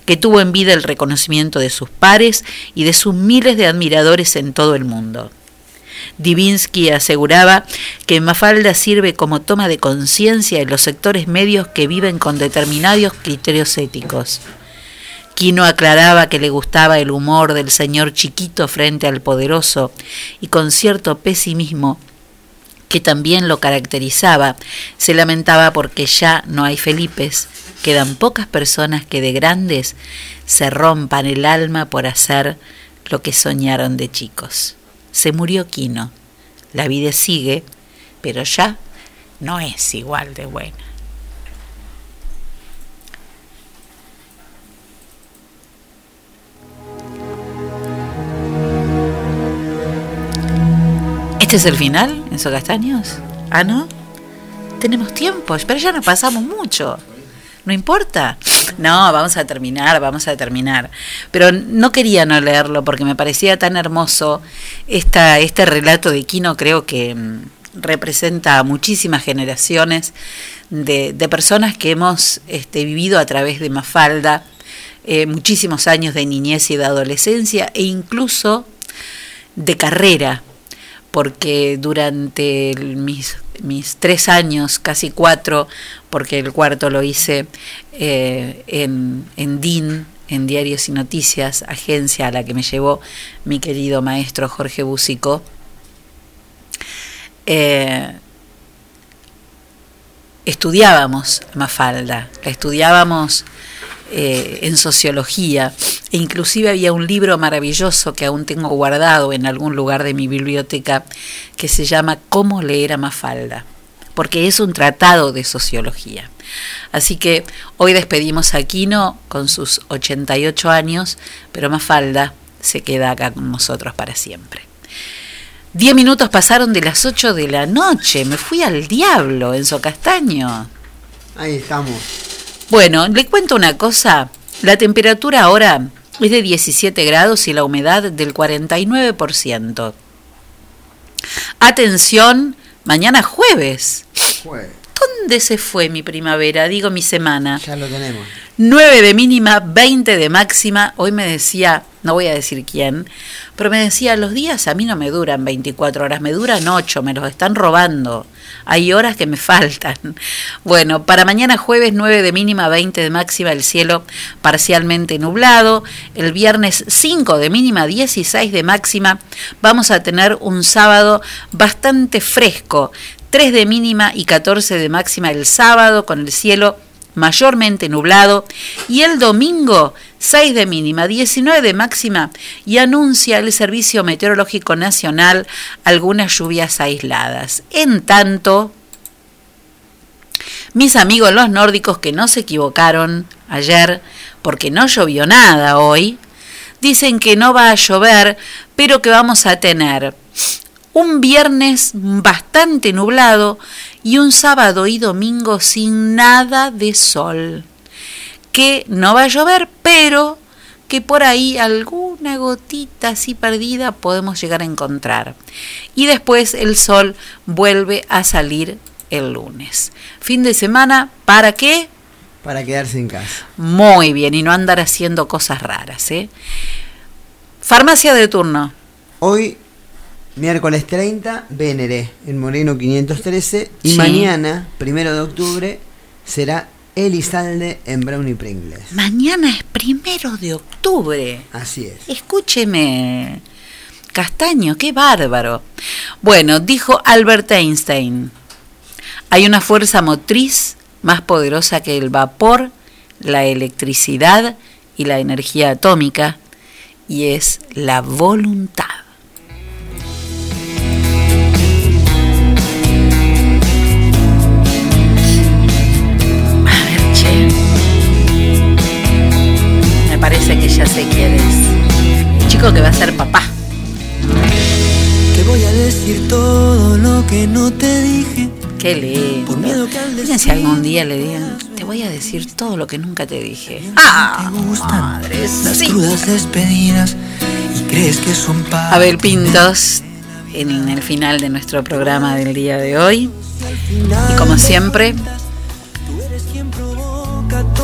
que tuvo en vida el reconocimiento de sus pares y de sus miles de admiradores en todo el mundo. Divinsky aseguraba que Mafalda sirve como toma de conciencia en los sectores medios que viven con determinados criterios éticos. Quino aclaraba que le gustaba el humor del señor chiquito frente al poderoso y con cierto pesimismo que también lo caracterizaba, se lamentaba porque ya no hay Felipes, quedan pocas personas que de grandes se rompan el alma por hacer lo que soñaron de chicos. Se murió Quino, la vida sigue, pero ya no es igual de buena. ¿Este es el final, Enzo Castaños? ¿Ah, no? Tenemos tiempo, pero ya nos pasamos mucho. ¿No importa? No, vamos a terminar, vamos a terminar. Pero no quería no leerlo porque me parecía tan hermoso esta, este relato de Quino, creo que mm, representa a muchísimas generaciones de, de personas que hemos este, vivido a través de Mafalda, eh, muchísimos años de niñez y de adolescencia e incluso de carrera, porque durante mis, mis tres años, casi cuatro, porque el cuarto lo hice eh, en, en DIN, en Diarios y Noticias, agencia a la que me llevó mi querido maestro Jorge Búsico, eh, estudiábamos Mafalda, la estudiábamos eh, en sociología, e inclusive había un libro maravilloso que aún tengo guardado en algún lugar de mi biblioteca que se llama Cómo leer a Mafalda, porque es un tratado de sociología. Así que hoy despedimos a Quino con sus 88 años, pero Mafalda se queda acá con nosotros para siempre. Diez minutos pasaron de las 8 de la noche, me fui al diablo, Enzo Castaño. Ahí estamos. Bueno, le cuento una cosa. La temperatura ahora es de 17 grados y la humedad del 49%. Atención, mañana jueves. ¿Dónde se fue mi primavera? Digo mi semana. Ya lo tenemos. 9 de mínima, 20 de máxima. Hoy me decía, no voy a decir quién, pero me decía, los días a mí no me duran 24 horas, me duran 8, me los están robando. Hay horas que me faltan. Bueno, para mañana jueves 9 de mínima, 20 de máxima, el cielo parcialmente nublado. El viernes 5 de mínima, 16 de máxima. Vamos a tener un sábado bastante fresco. 3 de mínima y 14 de máxima el sábado con el cielo mayormente nublado y el domingo 6 de mínima, 19 de máxima y anuncia el Servicio Meteorológico Nacional algunas lluvias aisladas. En tanto, mis amigos los nórdicos que no se equivocaron ayer porque no llovió nada hoy, dicen que no va a llover, pero que vamos a tener un viernes bastante nublado y un sábado y domingo sin nada de sol. Que no va a llover, pero que por ahí alguna gotita así perdida podemos llegar a encontrar. Y después el sol vuelve a salir el lunes. Fin de semana, ¿para qué? Para quedarse en casa. Muy bien, y no andar haciendo cosas raras. ¿eh? Farmacia de turno. Hoy, miércoles 30, Vénere, en Moreno 513. Y Sí. mañana, primero de octubre, será Elizalde en Brownie Pringles. Mañana es primero de octubre. Así es. Escúcheme, Castaño, qué bárbaro. Bueno, dijo Albert Einstein, hay una fuerza motriz más poderosa que el vapor, la electricidad y la energía atómica, y es la voluntad. Me parece que ya sé quién es. El chico que va a ser papá. Te voy a decir todo lo que no te dije. Qué lindo. Por miedo que al Fíjense si algún día le digan, te voy a decir todo lo que nunca te dije. ¡Ah! Madre Las sí. crudas despedidas y crees que son para Abel Pintos, en el final de nuestro programa del día de hoy. Y como siempre,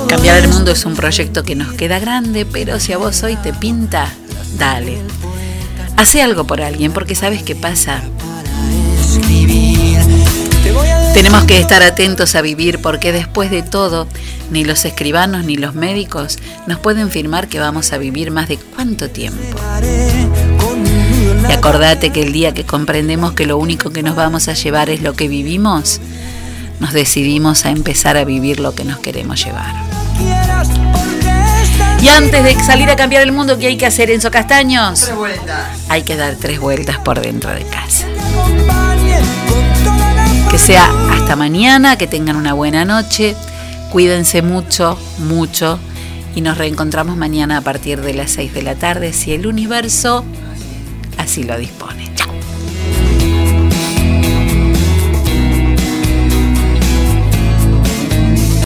cambiar el mundo es un proyecto que nos queda grande, pero si a vos hoy te pinta, dale. Hace algo por alguien, porque sabes qué pasa. Tenemos que estar atentos a vivir porque después de todo, ni los escribanos ni los médicos nos pueden firmar que vamos a vivir más de cuánto tiempo. Y acordate que el día que comprendemos que lo único que nos vamos a llevar es lo que vivimos, nos decidimos a empezar a vivir lo que nos queremos llevar. Y antes de salir a cambiar el mundo, ¿qué hay que hacer, Enzo Castaños? Tres vueltas. Hay que dar tres vueltas por dentro de casa. Que sea hasta mañana, que tengan una buena noche, cuídense mucho, mucho y nos reencontramos mañana a partir de las 6 de la tarde si el universo así lo dispone. Chao.